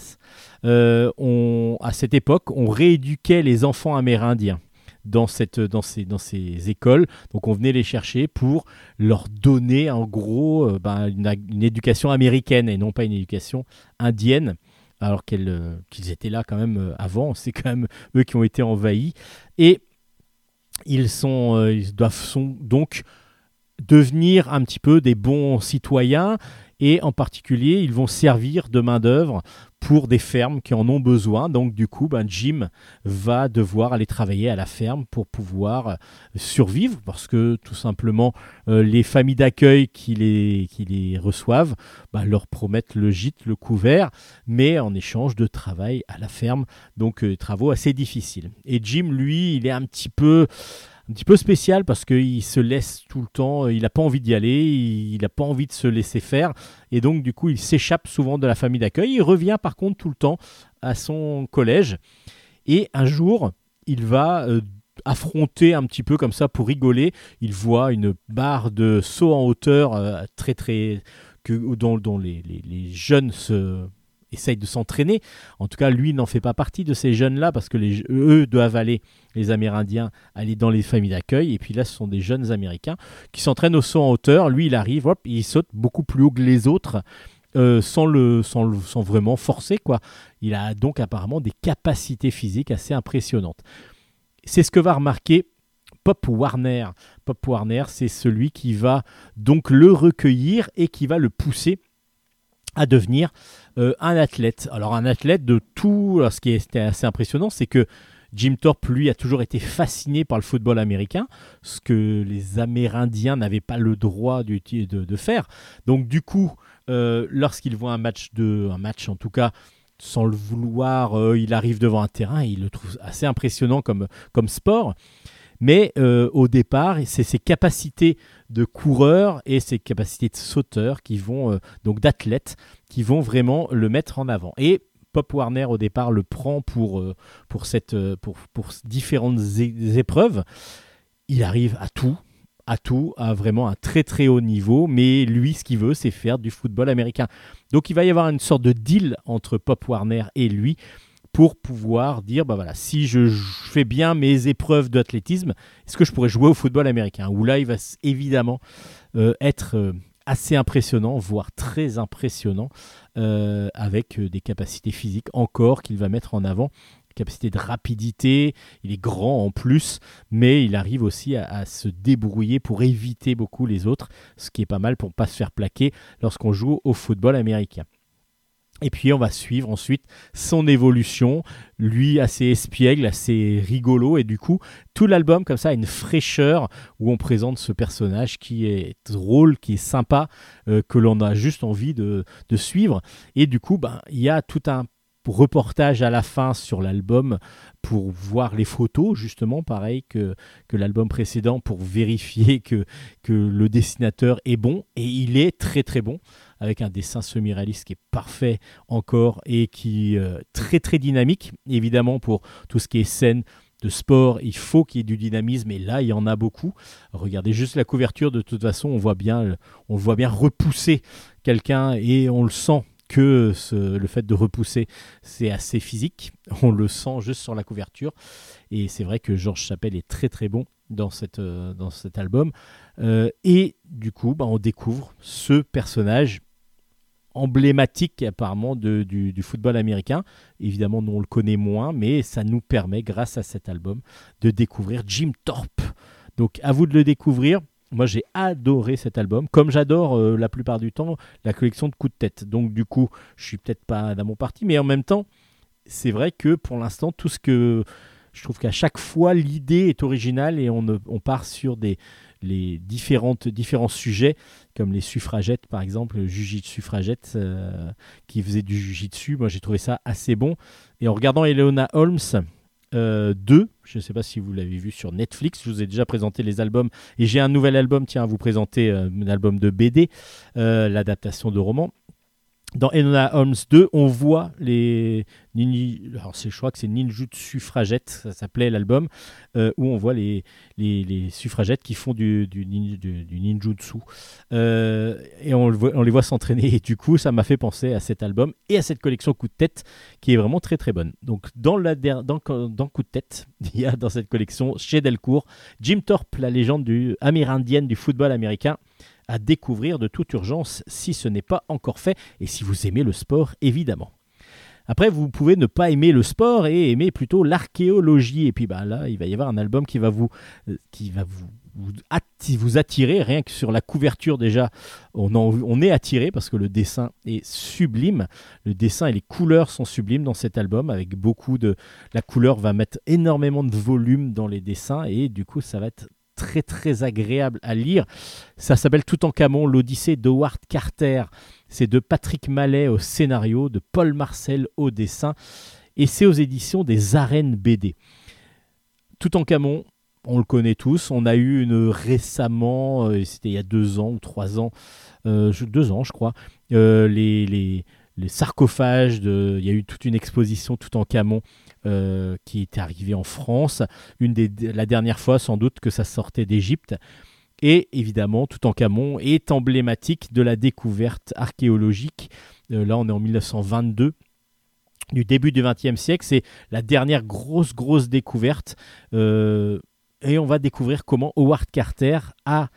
Euh, on, à cette époque, on rééduquait les enfants amérindiens dans, cette, dans, ces, dans ces écoles. Donc on venait les chercher pour leur donner en gros euh, ben, une, éducation américaine et non pas une éducation indienne. Alors euh, qu'ils étaient là quand même euh, avant, c'est quand même eux qui ont été envahis. Et ils, sont, ils doivent sont donc devenir un petit peu des bons citoyens et en particulier ils vont servir de main d'œuvre pour des fermes qui en ont besoin. Donc du coup, ben, Jim va devoir aller travailler à la ferme pour pouvoir euh, survivre parce que tout simplement euh, les familles d'accueil qui les, reçoivent ben, leur promettent le gîte, le couvert, mais en échange de travail à la ferme, donc euh, travaux assez difficiles. Et Jim, lui, il est un petit peu un petit peu spécial parce qu'il se laisse tout le temps, il n'a pas envie d'y aller, il n'a pas envie de se laisser faire, et donc du coup il s'échappe souvent de la famille d'accueil, il revient par contre tout le temps à son collège, et un jour il va euh, affronter un petit peu comme ça pour rigoler, il voit une barre de saut en hauteur euh, très très... Que, dont, les jeunes se essayent de s'entraîner. En tout cas, lui n'en fait pas partie de ces jeunes-là parce que eux doivent aller, les Amérindiens, aller dans les familles d'accueil. Et puis là, ce sont des jeunes Américains qui s'entraînent au saut en hauteur. Lui, il arrive, hop, il saute beaucoup plus haut que les autres. euh, sans, le, sans, sans vraiment forcer quoi. Il a donc apparemment des capacités physiques assez impressionnantes. C'est ce que va remarquer Pop Warner. Pop Warner, c'est celui qui va donc le recueillir et qui va le pousser à devenir euh, un athlète. Alors un athlète de tout, ce qui était assez impressionnant, c'est que Jim Thorpe, lui, a toujours été fasciné par le football américain, ce que les Amérindiens n'avaient pas le droit de faire. Donc du coup, euh, lorsqu'il voit un match, de, un match en tout cas, sans le vouloir, euh, il arrive devant un terrain et il le trouve assez impressionnant comme, comme sport. Mais euh, au départ, c'est ses capacités de coureur et ses capacités de sauteur qui vont, euh, donc d'athlète, qui vont vraiment le mettre en avant. Et Pop Warner au départ le prend pour, euh, pour, cette, pour, pour différentes épreuves. Il arrive à tout, à tout, à vraiment un très très haut niveau, mais lui ce qu'il veut c'est faire du football américain. Donc il va y avoir une sorte de deal entre Pop Warner et lui pour pouvoir dire bah voilà si je fais bien mes épreuves d'athlétisme est-ce que je pourrais jouer au football américain? Où là il va évidemment euh, être euh, assez impressionnant voire très impressionnant euh, avec des capacités physiques encore qu'il va mettre en avant. Capacité de rapidité il est grand en plus mais il arrive aussi à, à se débrouiller pour éviter beaucoup les autres ce qui est pas mal pour pas se faire plaquer lorsqu'on joue au football américain et puis on va suivre ensuite son évolution, lui assez espiègle, assez rigolo, et du coup tout l'album comme ça a une fraîcheur où on présente ce personnage qui est drôle, qui est sympa, euh, que l'on a juste envie de, suivre. Et du coup, ben, il y a tout un reportage à la fin sur l'album pour voir les photos, justement, pareil que, que l'album précédent, pour vérifier que, que le dessinateur est bon, et il est très très bon avec un dessin semi-réaliste qui est parfait encore et qui est euh, très très dynamique. Évidemment, pour tout ce qui est scène de sport, il faut qu'il y ait du dynamisme et là, il y en a beaucoup. Regardez juste la couverture, de toute façon, on voit bien, on voit bien repousser quelqu'un et on le sent que ce- le fait de repousser, c'est assez physique. On le sent juste sur la couverture. Et c'est vrai que Georges Chapelle est très très bon dans, euh, cet album. Euh, et du coup, bah, on découvre ce personnage emblématique apparemment de- du, du football américain. Évidemment, on le connaît moins, mais ça nous permet, grâce à cet album, de découvrir Jim Thorpe. Donc à vous de le découvrir. Moi j'ai adoré cet album, comme j'adore euh, la plupart du temps la collection de coups de tête. Donc du coup, je suis peut-être pas dans mon parti, mais en même temps, c'est vrai que pour l'instant, tout ce que je trouve qu'à chaque fois l'idée est originale et on, part sur des les différentes différents sujets comme les suffragettes par exemple, le jujitsu suffragette euh, qui faisait du jujitsu. Moi j'ai trouvé ça assez bon. Et en regardant Eleona Holmes 2, je ne sais pas si vous l'avez vu sur Netflix, je vous ai déjà présenté les albums et j'ai un nouvel album, tiens, à vous présenter euh, un album de BD, euh, l'adaptation de roman. Dans Enola Holmes 2, on voit les alors je crois que c'est Ninjutsu suffragettes, ça s'appelait l'album, euh, où on voit les, les, suffragettes qui font du, du, nin- du- du ninjutsu. Euh, et on, les voit s'entraîner. Et du coup, ça m'a fait penser à cet album et à cette collection Coup de tête qui est vraiment très très bonne. Donc, dans Coup de tête, il y a dans cette collection chez Delcourt Jim Thorpe, la légende du, amérindienne du football américain à découvrir de toute urgence si ce n'est pas encore fait et si vous aimez le sport évidemment. Après, vous pouvez ne pas aimer le sport et aimer plutôt l'archéologie. Et puis bah, là, il va y avoir un album qui va vous, euh, qui va vous. Rien que sur la couverture déjà, on, on est attiré parce que le dessin est sublime. Le dessin et les couleurs sont sublimes dans cet album avec beaucoup de... La couleur va mettre énormément de volume dans les dessins et du coup, ça va être très très agréable à lire. Ça s'appelle Toutankhamon, l'Odyssée d'Howard Carter. C'est de Patrick Mallet au scénario, de Paul Marcel au dessin, et c'est aux éditions des Arènes BD. Toutankhamon, on le connaît tous. On a eu une récemment, euh, c'était il y a deux ans ou trois ans, euh, deux ans je crois, euh, les, les, les sarcophages. Il y a eu toute une exposition Toutankhamon euh, qui était arrivée en France. Une des, la dernière fois sans doute que ça sortait d'Égypte. Et évidemment, Toutankhamon est emblématique de la découverte archéologique. Euh, là, on est en 1922 du début du XXe siècle. C'est la dernière grosse, grosse découverte. Euh, et on va découvrir comment Howard Carter a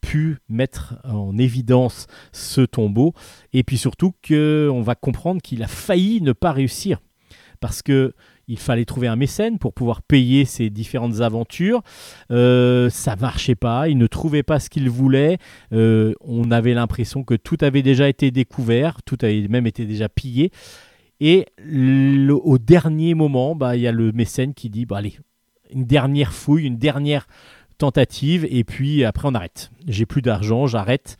pu mettre en évidence ce tombeau. Et puis surtout qu'on va comprendre qu'il a failli ne pas réussir. Parce que il fallait trouver un mécène pour pouvoir payer ses différentes aventures. Euh, ça marchait pas, il ne trouvait pas ce qu'il voulait. Euh, on avait l'impression que tout avait déjà été découvert, tout avait même été déjà pillé. Et au dernier moment, bah, il y a le mécène qui dit bah, allez, une dernière fouille, une dernière tentative, et puis après on arrête. J'ai plus d'argent, j'arrête.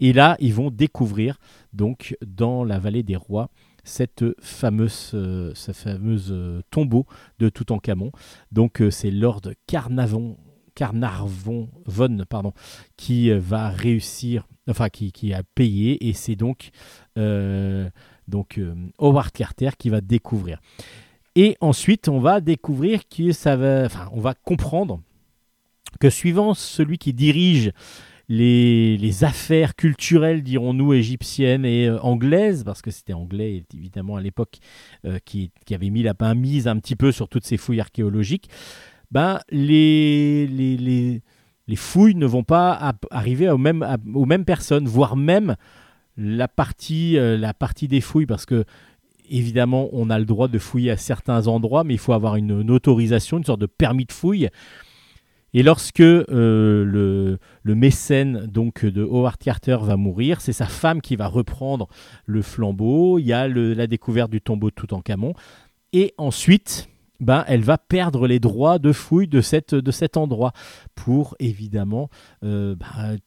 Et là, ils vont découvrir, donc, dans la vallée des rois, cette fameuse, euh, ce fameuse euh, tombeau de Toutankhamon. Donc euh, c'est Lord Carnavon, Carnarvon von, pardon, qui euh, va réussir, enfin qui, qui a payé, et c'est donc, donc Howard Carter qui va découvrir. Et ensuite, on va découvrir que ça va, enfin, on va comprendre que suivant celui qui dirige les, affaires culturelles, dirons-nous, égyptiennes et euh, anglaises, parce que c'était anglais évidemment à l'époque euh, qui, avait mis la main mise un petit peu sur toutes ces fouilles archéologiques, ben, les, les, les, les fouilles ne vont pas arriver aux mêmes, aux mêmes personnes, voire même la partie, euh, la partie des fouilles, parce que évidemment on a le droit de fouiller à certains endroits, mais il faut avoir une autorisation, une sorte de permis de fouille. Et lorsque euh, le, mécène donc de Howard Carter va mourir, c'est sa femme qui va reprendre le flambeau. Il y a la découverte du tombeau de Toutankhamon. Et ensuite, ben, elle va perdre les droits de fouille de, cette, de cet endroit pour évidemment euh, ben,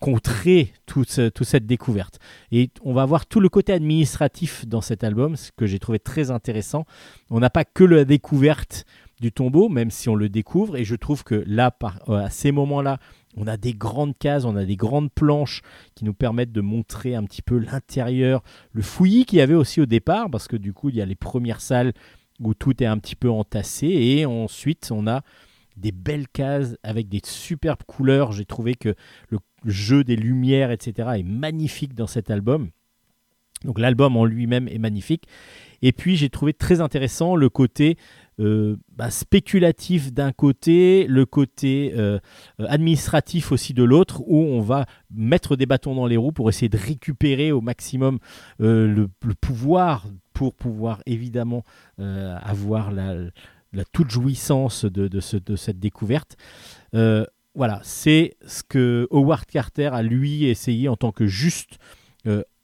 contrer toute, toute cette découverte. Et on va voir tout le côté administratif dans cet album, ce que j'ai trouvé très intéressant. On n'a pas que la découverte du tombeau, même si on le découvre. Et je trouve que là, par- euh, à ces moments-là, on a des grandes cases, on a des grandes planches qui nous permettent de montrer un petit peu l'intérieur, le fouillis qu'il y avait aussi au départ, parce que du coup, il y a les premières salles où tout est un petit peu entassé. Et ensuite, on a des belles cases avec des superbes couleurs. J'ai trouvé que le jeu des lumières, etc., est magnifique dans cet album. Donc l'album en lui-même est magnifique. Et puis j'ai trouvé très intéressant le côté euh, bah, spéculatif d'un côté, le côté euh, euh, administratif aussi de l'autre, où on va mettre des bâtons dans les roues pour essayer de récupérer au maximum le, pouvoir pour pouvoir évidemment avoir la, toute jouissance de, de ce- de cette découverte. Voilà, c'est ce que Howard Carter a lui essayé en tant que juste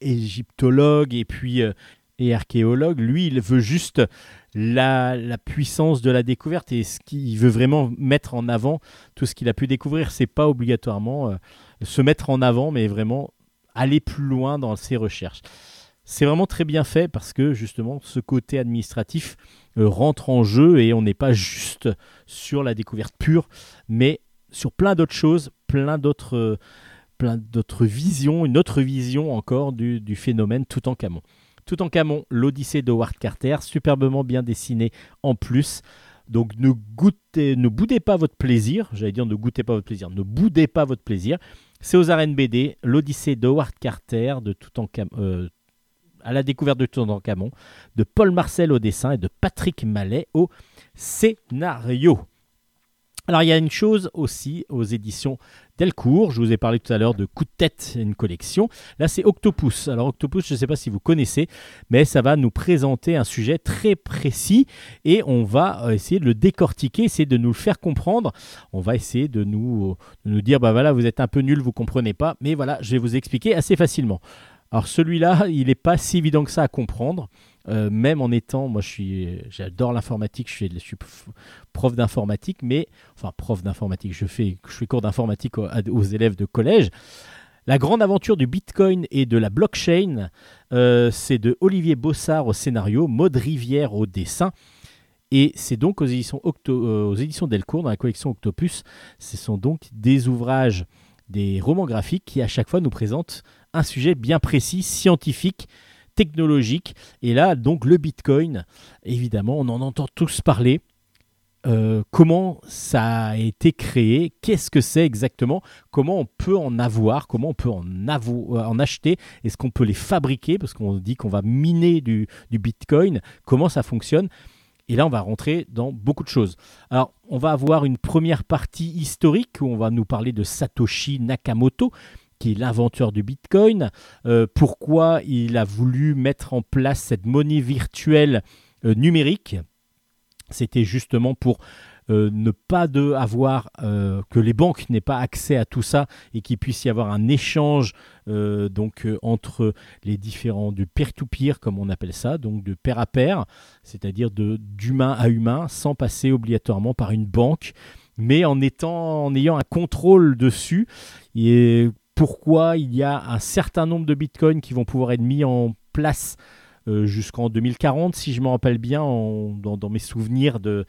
égyptologue et puis et archéologue. Lui, il veut juste la, puissance de la découverte et ce qu'il veut vraiment mettre en avant tout ce qu'il a pu découvrir. C'est pas obligatoirement euh, se mettre en avant, mais vraiment aller plus loin dans ses recherches. C'est vraiment très bien fait parce que justement ce côté administratif euh, rentre en jeu et on n'est pas juste sur la découverte pure, mais sur plein d'autres choses, plein d'autres, euh, plein d'autres visions, une autre vision encore du, phénomène Toutankhamon. Toutankhamon, l'Odyssée de Howard Carter, superbement bien dessiné en plus. Donc ne goûtez, ne boudez pas votre plaisir. J'allais dire ne goûtez pas votre plaisir, ne boudez pas votre plaisir. C'est aux arènes BD, l'Odyssée de Howard Carter de Toutankhamon, euh, à la découverte de Toutankhamon, de Paul Marcel au dessin et de Patrick Mallet au scénario. Alors il y a une chose aussi aux éditions Delcourt, je vous ai parlé tout à l'heure de Coup de tête, une collection. Là c'est Octopus. Alors Octopus, je ne sais pas si vous connaissez, mais ça va nous présenter un sujet très précis et on va euh, essayer de le décortiquer, essayer de nous le faire comprendre. On va essayer de nous, dire, bah voilà, vous êtes un peu nul, vous comprenez pas, mais voilà, je vais vous expliquer assez facilement. Alors celui-là, il n'est pas si évident que ça à comprendre. Euh, même en étant, moi je suis, j'adore l'informatique, je suis, prof d'informatique, mais enfin prof d'informatique, je fais, je fais cours d'informatique aux, élèves de collège. La grande aventure du Bitcoin et de la blockchain, euh, c'est de Olivier Bossard au scénario, Maud Rivière au dessin. Et c'est donc aux éditions, Octo- euh, aux éditions Delcourt, dans la collection Octopus. Ce sont donc des ouvrages, des romans graphiques qui à chaque fois nous présentent un sujet bien précis, scientifique, technologique. Et là, donc le Bitcoin, évidemment, on en entend tous parler. Euh, comment ça a été créé, qu'est-ce que c'est exactement, comment on peut en avoir, comment on peut en, euh, en acheter, est-ce qu'on peut les fabriquer, parce qu'on dit qu'on va miner du Bitcoin, comment ça fonctionne? Et là, on va rentrer dans beaucoup de choses. Alors, on va avoir une première partie historique où on va nous parler de Satoshi Nakamoto, qui est l'inventeur du Bitcoin, euh, pourquoi il a voulu mettre en place cette monnaie virtuelle euh, numérique? C'était justement pour euh, ne pas de avoir que les banques n'aient pas accès à tout ça et qu'il puisse y avoir un échange donc entre les différents du peer-to-peer comme on appelle ça, donc de pair à pair, c'est-à-dire de d'humain à humain sans passer obligatoirement par une banque, mais en étant en ayant un contrôle dessus et pourquoi il y a un certain nombre de bitcoins qui vont pouvoir être mis en place euh, jusqu'en 2040, si je me rappelle bien, en- dans, mes souvenirs de,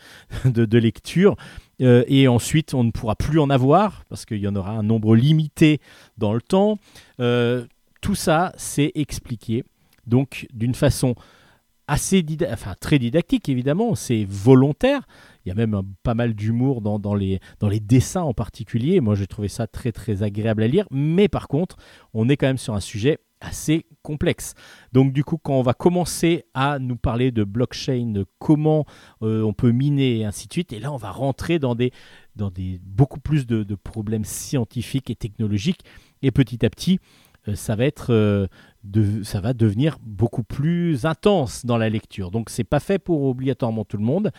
lecture. Euh, et ensuite, on ne pourra plus en avoir parce qu'il y en aura un nombre limité dans le temps. Euh, tout ça, c'est expliqué. Donc, d'une façon assez enfin, très didactique, évidemment, c'est volontaire. Il y a même pas mal d'humour dans, les, dessins en particulier. Moi, j'ai trouvé ça très, très agréable à lire. Mais par contre, on est quand même sur un sujet assez complexe. Donc du coup, quand on va commencer à nous parler de blockchain, de comment euh, on peut miner et ainsi de suite, et là, on va rentrer dans des, beaucoup plus de, problèmes scientifiques et technologiques. Et petit à petit, euh, ça va être, euh, ça va devenir beaucoup plus intense dans la lecture. Donc c'est pas fait pour obligatoirement tout le monde.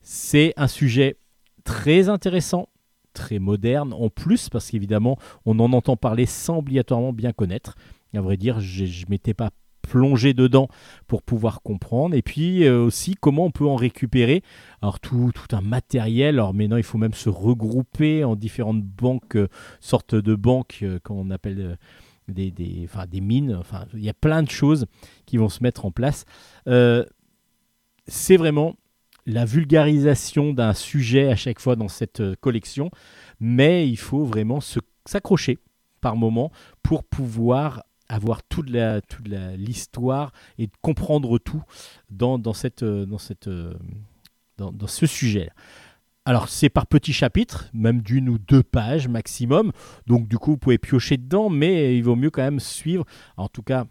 C'est un sujet très intéressant, très moderne en plus, parce qu'évidemment, on en entend parler sans obligatoirement bien connaître. À vrai dire, je ne m'étais pas plongé dedans pour pouvoir comprendre. Et puis euh, aussi, comment on peut en récupérer. Alors, tout, un matériel. Alors, maintenant, il faut même se regrouper en différentes banques, euh, sortes de banques euh, qu'on appelle des, des, mines. Enfin, il y a plein de choses qui vont se mettre en place. C'est vraiment la vulgarisation d'un sujet à chaque fois dans cette euh, collection, mais il faut vraiment s'accrocher par moment pour pouvoir avoir toute l'histoire et comprendre tout dans, euh, euh, ce sujet. Alors c'est par petits chapitres, même d'une ou deux pages maximum. Donc du coup vous pouvez piocher dedans, mais il vaut mieux quand même suivre. En tout cas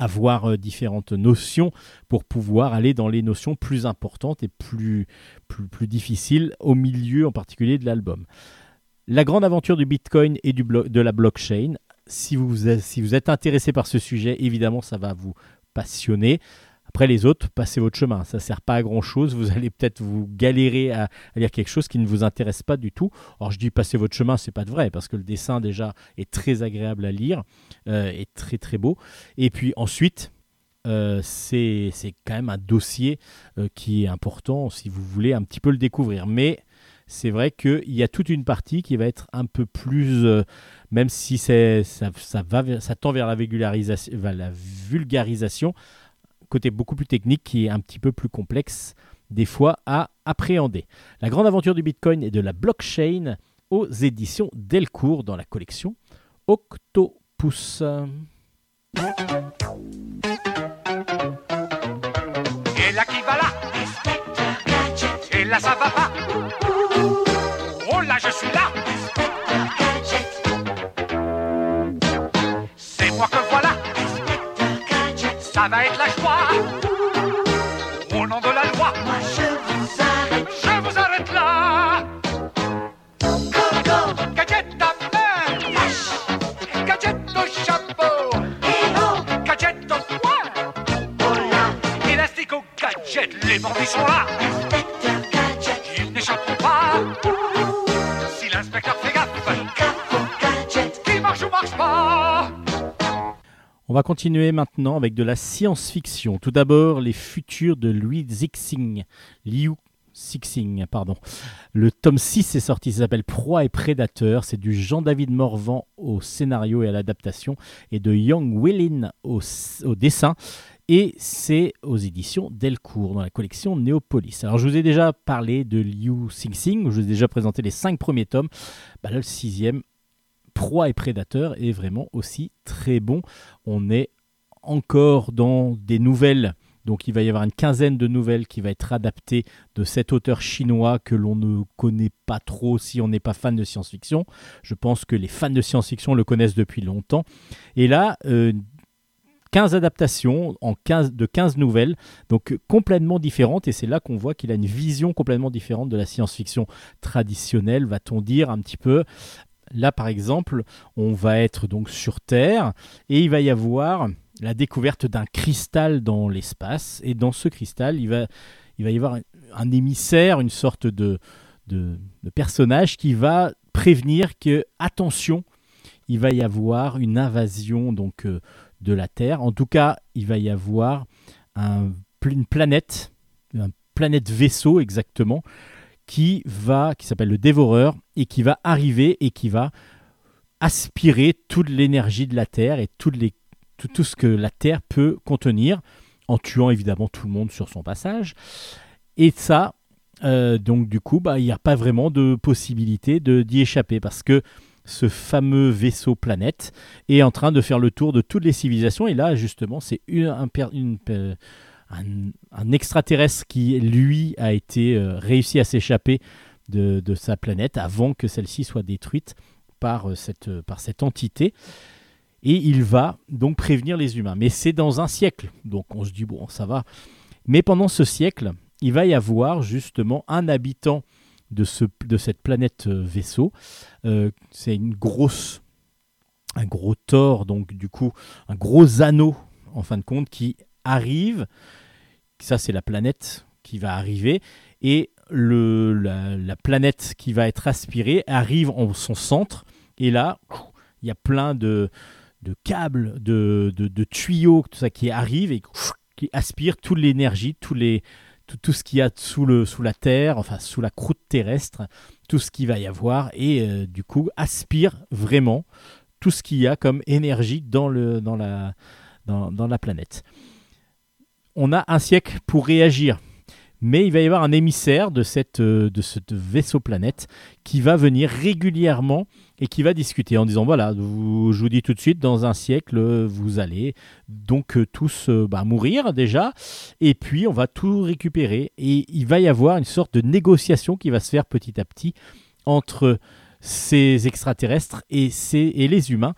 avoir euh, différentes notions pour pouvoir aller dans les notions plus importantes et plus, difficiles au milieu en particulier de l'album. La grande aventure du Bitcoin et du de la blockchain. Si vous êtes intéressé par ce sujet, évidemment, ça va vous passionner. Après les autres, passez votre chemin. Ça ne sert pas à grand chose. Vous allez peut-être vous galérer à, lire quelque chose qui ne vous intéresse pas du tout. Alors je dis passez votre chemin, c'est pas de vrai parce que le dessin déjà est très agréable à lire, euh, est très très beau. Et puis ensuite, euh, c'est quand même un dossier euh, qui est important si vous voulez un petit peu le découvrir. Mais c'est vrai qu'il y a toute une partie qui va être un peu plus, euh, même si ça, ça, va, ça tend vers la la vulgarisation, côté beaucoup plus technique qui est un petit peu plus complexe des fois à appréhender. La grande aventure du Bitcoin et de la blockchain aux éditions Delcourt dans la collection Octopus. Et là qui va là? Et là ça va pas? Oh là je suis là C'est moi que Ça va être la joie. Au nom de la loi. Je vous arrête. Là. Gadget à main. Gadget au chapeau. Gadget au poing Élastique au gadget, les bandits sont là. On va continuer maintenant avec de la science-fiction. Tout d'abord, les futurs de Louis Zixing. Liu Sixing, pardon. Le tome 6 est sorti, ça s'appelle Proie et Prédateur. C'est du Jean-David Morvan au scénario et à l'adaptation et de Young Willin au, dessin. Et c'est aux éditions Delcourt, dans la collection Néopolis. Alors, je vous ai déjà parlé de Liu Sixing, je vous ai déjà présenté les cinq premiers tomes. Bah le sixième, Proie et Prédateur, est vraiment aussi très bon. On est encore dans des nouvelles. Donc il va y avoir une quinzaine de nouvelles qui va être adaptées de cet auteur chinois que l'on ne connaît pas trop si on n'est pas fan de science-fiction. Je pense que les fans de science-fiction le connaissent depuis longtemps. Et là, euh, 15 adaptations en 15, de 15 nouvelles, donc complètement différentes, et c'est là qu'on voit qu'il a une vision complètement différente de la science-fiction traditionnelle, va-t-on dire un petit peu. Là, par exemple, on va être donc sur Terre, et il va y avoir la découverte d'un cristal dans l'espace, et dans ce cristal, il va, y avoir un, émissaire, une sorte de, personnage qui va prévenir que, attention, il va y avoir une invasion donc euh, de la Terre. En tout cas, il va y avoir un- une planète, un planète vaisseau exactement, qui va, qui s'appelle le Dévoreur, et qui va arriver et qui va aspirer toute l'énergie de la Terre et tout, tout ce que la Terre peut contenir. en tuant évidemment tout le monde sur son passage. Et ça, euh, donc du coup, bah, il n'y a pas vraiment de possibilité de, d'y échapper parce que ce fameux vaisseau planète est en train de faire le tour de toutes les civilisations. Et là, justement, c'est une, euh, un- extraterrestre qui, lui, a été euh, réussi à s'échapper de, sa planète avant que celle-ci soit détruite par, euh, cette, euh, par cette entité. Et il va donc prévenir les humains. Mais c'est dans un siècle. Donc on se dit, bon, ça va. Mais pendant ce siècle, il va y avoir justement un habitant de, ce, de cette planète vaisseau. C'est une grosse, un gros tort, donc du coup, un gros anneau, en fin de compte, qui arrive. Ça, c'est la planète qui va arriver. Et la, la planète qui va être aspirée arrive en son centre. Et là, il y a plein de, câbles, de, tuyaux, tout ça qui arrive et qui aspire toute l'énergie, tout, ce qu'il y a sous, la Terre, enfin sous la croûte terrestre, tout ce qu'il va y avoir, et euh, du coup aspire vraiment tout ce qu'il y a comme énergie dans la planète. On a un siècle pour réagir. Mais il va y avoir un émissaire de, cette, euh, de ce vaisseau planète qui va venir régulièrement et qui va discuter en disant voilà, vous- je vous dis tout de suite, dans un siècle, vous allez donc euh, tous euh, bah, mourir déjà, et puis on va tout récupérer. Et il va y avoir une sorte de négociation qui va se faire petit à petit entre ces extraterrestres et, ces, et les humains.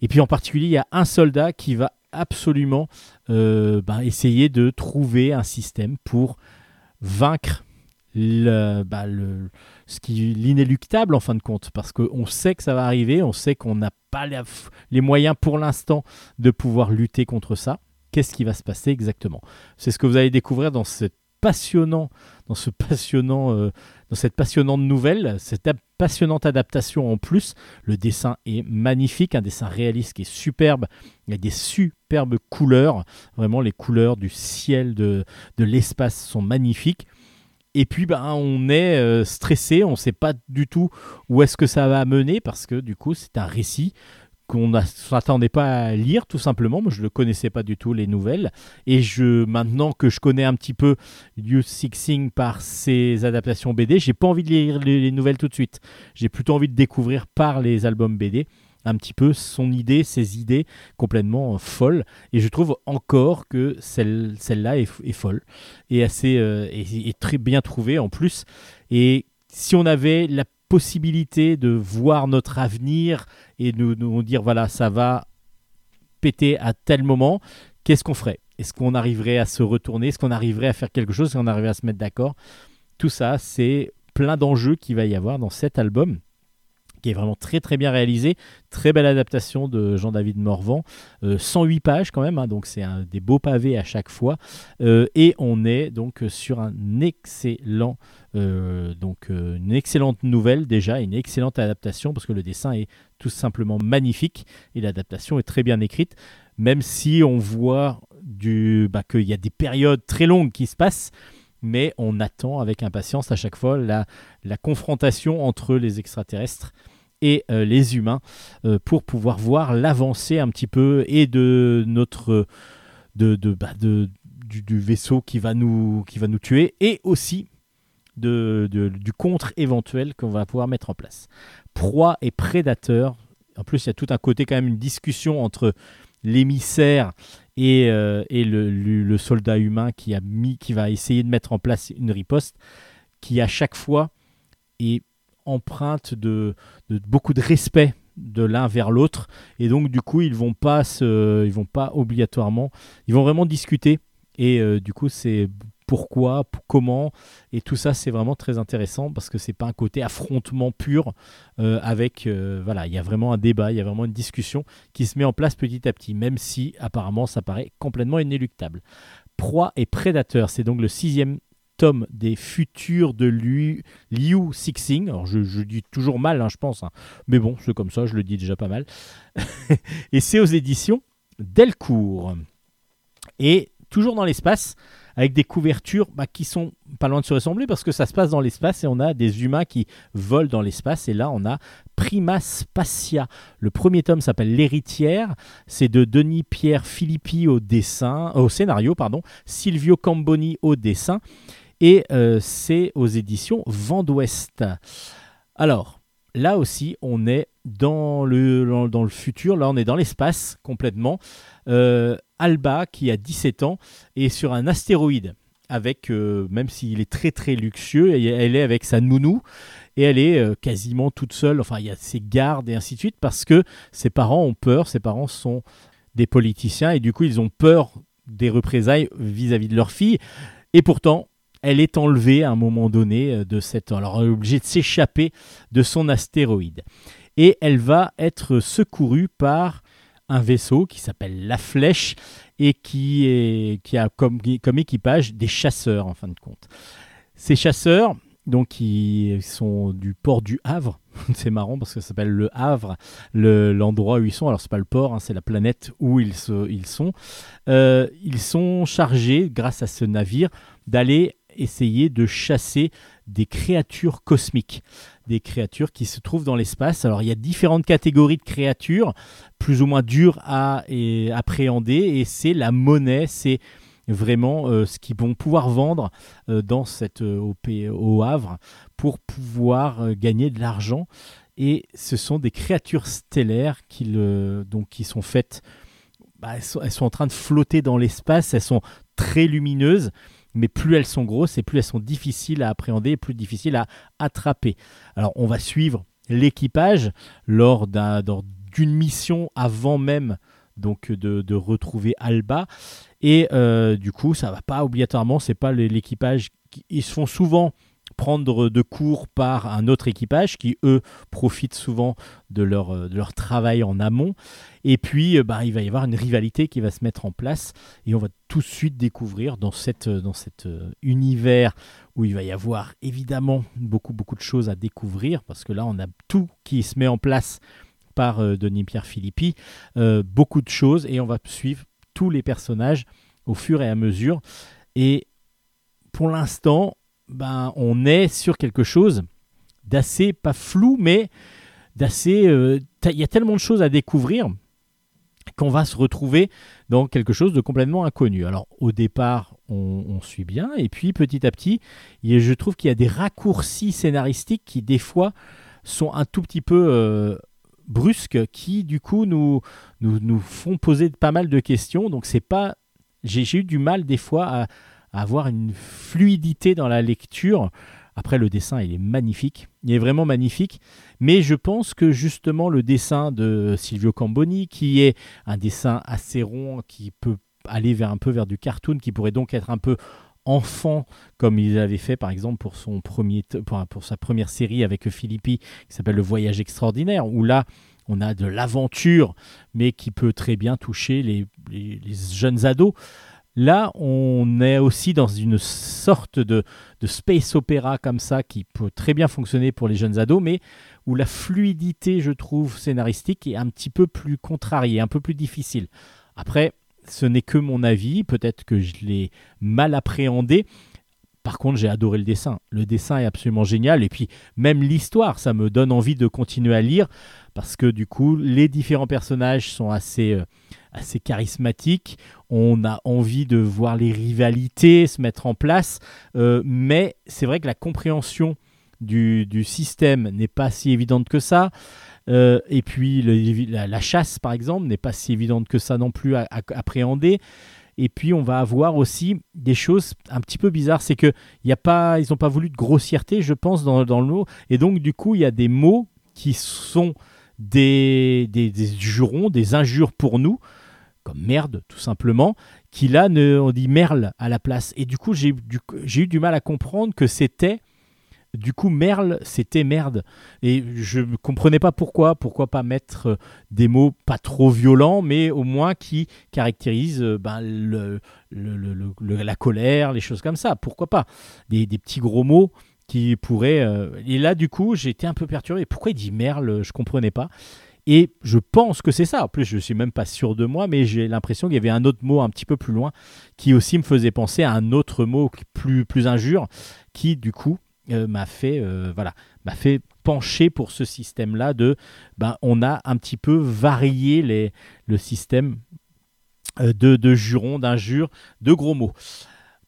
Et puis en particulier, il y a un soldat qui va absolument euh, bah, essayer de trouver un système pour vaincre qui l'inéluctable en fin de compte, parce qu'on sait que ça va arriver, on sait qu'on n'a pas les moyens pour l'instant de pouvoir lutter contre ça. Qu'est-ce qui va se passer exactement? C'est ce que vous allez découvrir dans ce passionnant, euh, dans cette passionnante nouvelle, cette passionnante adaptation en plus. Le dessin est magnifique, un dessin réaliste qui est superbe. Il y a des superbes couleurs, vraiment les couleurs du ciel, de, de l'espace sont magnifiques. Et puis ben, on est euh, stressé, on ne sait pas du tout où est-ce que ça va mener parce que du coup c'est un récit qu'on ne s'attendait pas à lire tout simplement. Moi je ne connaissais pas du tout les nouvelles et je maintenant que je connais un petit peu Liu Sixing par ses adaptations BD, j'ai pas envie de lire les, les nouvelles tout de suite. J'ai plutôt envie de découvrir par les albums BD un petit peu son idée, ses idées complètement euh, folles. Et je trouve encore que celle, celle-là est, est folle et assez euh, très bien trouvée en plus. Et si on avait la possibilité de voir notre avenir et nous, nous dire voilà ça va péter à tel moment, qu'est-ce qu'on ferait? Est-ce qu'on arriverait à se retourner? Est-ce qu'on arriverait à faire quelque chose? Est-ce qu'on arriverait à se mettre d'accord? Tout ça, c'est plein d'enjeux qu'il va y avoir dans cet album qui est vraiment très très bien réalisé, très belle adaptation de Jean-David Morvan, Euh, 108 pages quand même, hein, donc c'est des beaux pavés à chaque fois, Euh, et on est donc sur un excellent, euh, donc euh, une excellente nouvelle déjà, une excellente adaptation parce que le dessin est tout simplement magnifique et l'adaptation est très bien écrite, même si on voit bah, qu'il y a des périodes très longues qui se passent, mais on attend avec impatience à chaque fois la, confrontation entre les extraterrestres et euh, les humains pour pouvoir voir l'avancée un petit peu et de notre bah, du, du vaisseau qui va nous qui va nous tuer et aussi de, du contre éventuel qu'on va pouvoir mettre en place. Proie et prédateur. En plus, il y a tout un côté quand même une discussion entre l'émissaire et, euh, et le, le- soldat humain qui a mis qui va essayer de mettre en place une riposte qui à chaque fois est empreinte de, beaucoup de respect de l'un vers l'autre et donc du coup ils vont pas ils vont pas obligatoirement ils vont vraiment discuter et euh, du coup c'est pourquoi comment et tout ça c'est vraiment très intéressant parce que c'est pas un côté affrontement pur euh, avec euh, voilà il y a vraiment un débat il y a vraiment une discussion qui se met en place petit à petit même si apparemment ça paraît complètement inéluctable proie et prédateur c'est donc le sixième tome des futurs de Liu, Liu Sixing. Alors je, je dis toujours mal, hein, je pense, hein. mais bon, c'est comme ça, je le dis déjà pas mal. et c'est aux éditions Delcourt. Et toujours dans l'espace, avec des couvertures bah, qui sont pas loin de se ressembler parce que ça se passe dans l'espace et on a des humains qui volent dans l'espace. Et là, on a Prima Spacia. Le premier tome s'appelle L'héritière. C'est de Denis Pierre Filippi au dessin, au scénario, pardon, Silvio Camboni au dessin. Et euh, c'est aux éditions Vent d'Ouest. Alors, là aussi, on est dans le, dans- le futur. Là, on est dans l'espace complètement. Euh, Alba, qui a 17 ans, est sur un astéroïde. Avec, euh, même s'il est très très luxueux, elle est avec sa nounou et elle est euh, quasiment toute seule. Enfin, il y a ses gardes et ainsi de suite parce que ses parents ont peur. Ses parents sont des politiciens et du coup, ils ont peur des représailles vis-à-vis de leur fille. Et pourtant, elle est enlevée à un moment donné de cette. Alors, elle est obligée de s'échapper de son astéroïde. Et elle va être secourue par un vaisseau qui s'appelle La Flèche et qui, a comme, équipage des chasseurs en fin de compte. Ces chasseurs, donc, qui sont du port du Havre, c'est marrant parce que ça s'appelle le Havre, le- l'endroit où ils sont. Alors, c'est pas le port, hein, c'est la planète où ils sont. Euh, ils sont chargés, grâce à ce navire, d'aller essayer de chasser des créatures cosmiques, des créatures qui se trouvent dans l'espace. Alors il y a différentes catégories de créatures, plus ou moins dures à appréhender, et c'est la monnaie, c'est vraiment euh, ce qu'ils vont pouvoir vendre euh, dans cette, euh, au, Havre pour pouvoir gagner de l'argent. Et ce sont des créatures stellaires qui, le- donc, qui sont faites, bah, elles sont en train de flotter dans l'espace, elles sont très lumineuses, mais plus elles sont grosses et plus elles sont difficiles à appréhender plus difficiles à attraper. Alors on va suivre l'équipage lors d'un- lors d'une mission avant même donc de, retrouver Alba et euh, du coup ça va pas obligatoirement c'est pas l'équipage qui- ils se font souvent prendre de court par un autre équipage qui eux profitent souvent de leur, euh, de leur travail en amont. Et puis euh, bah, il va y avoir une rivalité qui va se mettre en place et on va tout de suite découvrir dans cet dans cet euh, univers où il va y avoir évidemment beaucoup beaucoup de choses à découvrir parce que là on a tout qui se met en place par euh, Denis Pierre Philippi, euh, beaucoup de choses et on va suivre tous les personnages au fur et à mesure. Et pour l'instant ben on est sur quelque chose d'assez pas flou mais d'assez euh, il y a tellement de choses à découvrir qu'on va se retrouver dans quelque chose de complètement inconnu. Alors au départ, on, suit bien, et puis petit à petit, je trouve qu'il y a des raccourcis scénaristiques qui des fois sont un tout petit peu euh, brusques, qui du coup nous, nous, nous font poser pas mal de questions. Donc c'est pas, j'ai eu du mal des fois à, avoir une fluidité dans la lecture. Après le dessin, il est magnifique, il est vraiment magnifique. Mais je pense que justement le dessin de Silvio Camboni, qui est un dessin assez rond, qui peut aller vers un peu vers du cartoon, qui pourrait donc être un peu enfant, comme il avait fait par exemple pour, son premier pour, sa première série avec Philippi, qui s'appelle Le Voyage extraordinaire, où là on a de l'aventure, mais qui peut très bien toucher les jeunes ados. Là, on est aussi dans une sorte de, space opéra comme ça qui peut très bien fonctionner pour les jeunes ados, mais où la fluidité, je trouve, scénaristique est un petit peu plus contrariée, un peu plus difficile. Après, ce n'est que mon avis, peut-être que je l'ai mal appréhendé. Par contre, j'ai adoré le dessin. Le dessin est absolument génial. Et puis, même l'histoire, ça me donne envie de continuer à lire. Parce que du coup, les différents personnages sont assez, euh, assez charismatiques. On a envie de voir les rivalités se mettre en place. Euh, mais c'est vrai que la compréhension du, du système n'est pas si évidente que ça. Euh, et puis la, chasse, par exemple, n'est pas si évidente que ça non plus à, appréhender. Et puis on va avoir aussi des choses un petit peu bizarres, c'est que n'ont pas voulu de grossièreté, je pense, dans, dans le mot. Et donc du coup, il y a des mots qui sont des, des jurons, des injures pour nous, comme merde, tout simplement, qui là, ne, on dit merle à la place. Et du coup, j'ai eu du mal à comprendre que c'était du coup, Merle, c'était merde. Et je ne comprenais pas pourquoi. Pourquoi pas mettre euh, des mots pas trop violents, mais au moins qui caractérisent euh, ben, la colère, les choses comme ça. Pourquoi pas? Des, petits gros mots qui pourraient. euh, Et là, du coup, été un peu perturbé. Pourquoi il dit Merle? Je comprenais pas. Et je pense que c'est ça. En plus, je suis même pas sûr de moi, mais j'ai l'impression qu'il y avait un autre mot un petit peu plus loin qui aussi me faisait penser à un autre mot plus, plus injure, qui du coup euh, m'a fait, euh, voilà, m'a fait pencher pour ce système-là de, ben, on a un petit peu varié les, le système euh, de, de jurons, d'injures, de gros mots.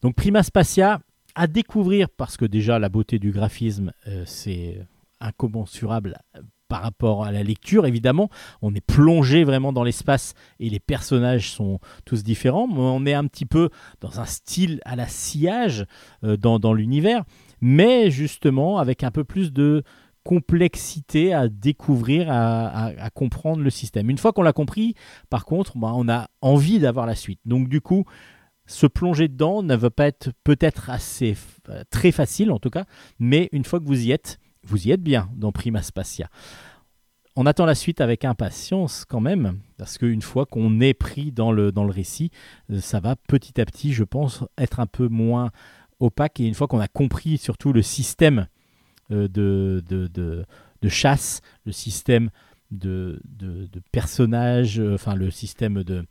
Donc Prima Spacia à découvrir parce que déjà la beauté du graphisme, c'est incommensurable par rapport à la lecture, évidemment. On est plongé vraiment dans l'espace et les personnages sont tous différents. mais On est un petit peu dans un style à la sillage euh, dans, l'univers, mais justement avec un peu plus de complexité à découvrir, à, comprendre le système. Une fois qu'on l'a compris, par contre, bah, on a envie d'avoir la suite. Donc du coup, se plonger dedans ne va pas être peut-être assez f- très facile en tout cas, mais une fois que vous y êtes, vous y êtes bien dans Prima Spacia. On attend la suite avec impatience quand même, parce qu'une fois qu'on est pris dans le, dans le récit, euh, ça va petit à petit, je pense, être un peu moins opaque. Et une fois qu'on a compris surtout le système euh, de, de, de- chasse, le système de, personnages, euh, enfin le système de,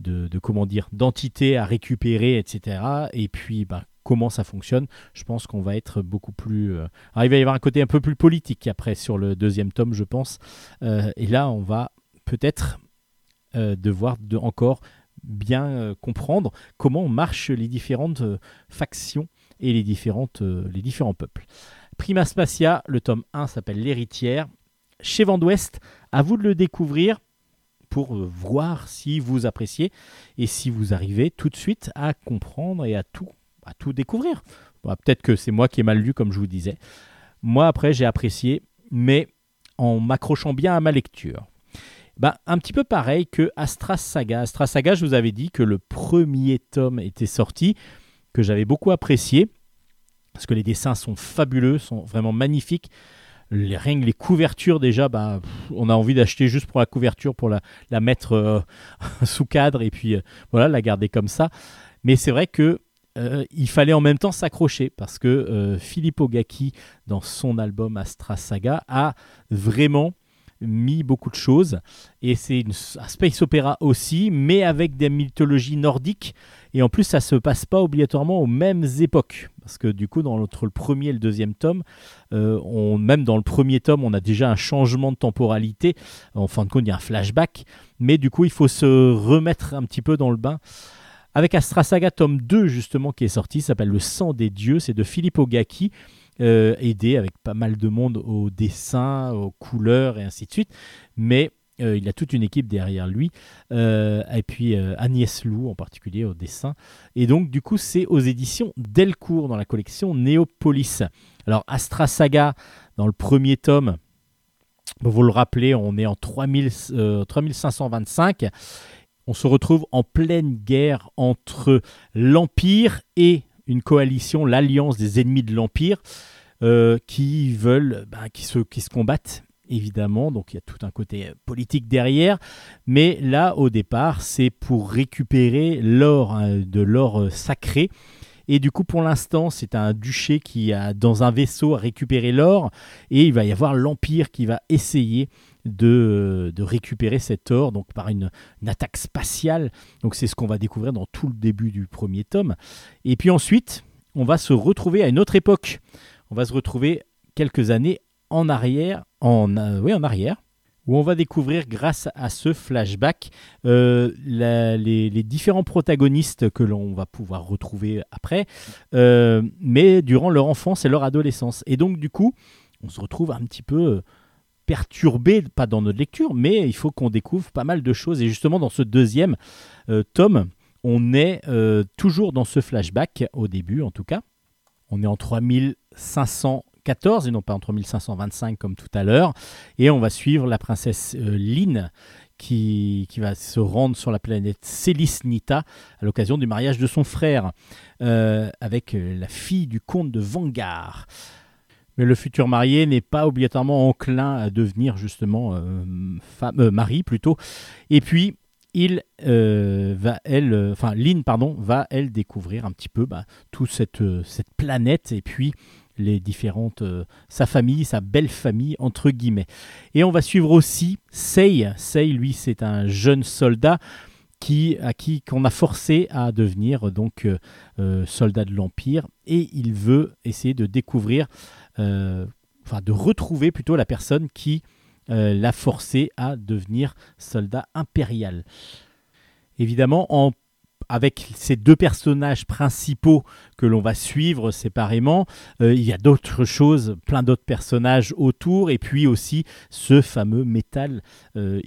de, de, comment dire d'entités à récupérer, etc. Et puis bah, comment ça fonctionne, je pense qu'on va être beaucoup plus. euh, il va y avoir un côté un peu plus politique après sur le deuxième tome, je pense. Euh, et là, on va peut-être euh, devoir de, encore bien comprendre comment marchent les différentes factions et les, différents peuples. Prima Spacia, le tome 1 s'appelle L'héritière. Chez Vent d'Ouest, à vous de le découvrir pour voir si vous appréciez et si vous arrivez tout de suite à comprendre et à tout, à tout découvrir. Bon, Peut-être que c'est moi qui ai mal lu, comme je vous disais. Moi, après, j'ai apprécié, mais en m'accrochant bien à ma lecture. Bah, un petit peu pareil que Astra Saga. Astra Saga, je vous avais dit que le premier tome était sorti, que j'avais beaucoup apprécié, parce que les dessins sont fabuleux, sont vraiment magnifiques. Les, rien que les couvertures, déjà, bah, on a envie d'acheter juste pour la couverture, pour la, la mettre euh, sous cadre et puis euh, voilà, la garder comme ça. Mais c'est vrai que euh, il fallait en même temps s'accrocher parce que euh, Philippe Ogaki, dans son album Astra Saga, a vraiment mis beaucoup de choses. Et c'est un space opéra aussi mais avec des mythologies nordiques. Et en plus ça se passe pas obligatoirement aux mêmes époques. Parce que du coup dans entre le premier et le deuxième tome euh, on, même dans le premier tome on a déjà un changement de temporalité. En fin de compte il y a un flashback. Mais du coup il faut se remettre un petit peu dans le bain avec Astra Saga tome 2 justement qui est sorti, s'appelle Le sang des dieux, c'est de Philippe Ogaki, euh, aidé avec pas mal de monde au dessin, aux couleurs et ainsi de suite, mais euh, il a toute une équipe derrière lui, euh, et puis Agnès Lou en particulier au dessin, et donc du coup c'est aux éditions Delcourt dans la collection Néopolis. Alors Astra Saga dans le premier tome, vous le rappelez, on est en 3000, euh, 3525 on se retrouve en pleine guerre entre l'Empire et une coalition, l'Alliance des ennemis de l'Empire, euh, qui veulent, qui, se, qui se combattent, évidemment. Donc il y a tout un côté euh, politique derrière. Mais là, au départ, c'est pour récupérer l'or, hein, de l'or euh, sacré. Et du coup, pour l'instant, c'est un duché qui a dans un vaisseau à récupérer l'or. Et il va y avoir l'Empire qui va essayer de, de récupérer cet or donc par une, attaque spatiale. Donc c'est ce qu'on va découvrir dans tout le début du premier tome. Et puis ensuite, on va se retrouver à une autre époque. On va se retrouver quelques années en arrière, en, euh, en arrière, où on va découvrir grâce à ce flashback euh, les, différents protagonistes que l'on va pouvoir retrouver après, euh, mais durant leur enfance et leur adolescence. Et donc du coup, on se retrouve un petit peu euh, perturbé, pas dans notre lecture, mais il faut qu'on découvre pas mal de choses. Et justement, dans ce deuxième tome, on est toujours dans ce flashback, au début en tout cas. On est en 3514 et non pas en 3525 comme tout à l'heure. Et on va suivre la princesse euh, Lynn qui, qui va se rendre sur la planète Célisnita à l'occasion du mariage de son frère euh, avec euh, la fille du comte de Vanguard. Mais le futur marié n'est pas obligatoirement enclin à devenir justement mari plutôt. Et puis il va elle, enfin Lynn pardon, va elle découvrir un petit peu bah, toute cette, cette planète et puis les différentes, euh, sa famille, sa belle famille entre guillemets. Et on va suivre aussi Sei. Sei, lui, c'est un jeune soldat qui, à qui qu'on a forcé à devenir donc euh, euh, soldat de l'Empire et il veut essayer de découvrir, enfin de retrouver plutôt la personne qui l'a forcé à devenir soldat impérial. Évidemment, en avec ces deux personnages principaux que l'on va suivre séparément, euh, il y a d'autres choses, plein d'autres personnages autour, et puis aussi ce fameux métal euh,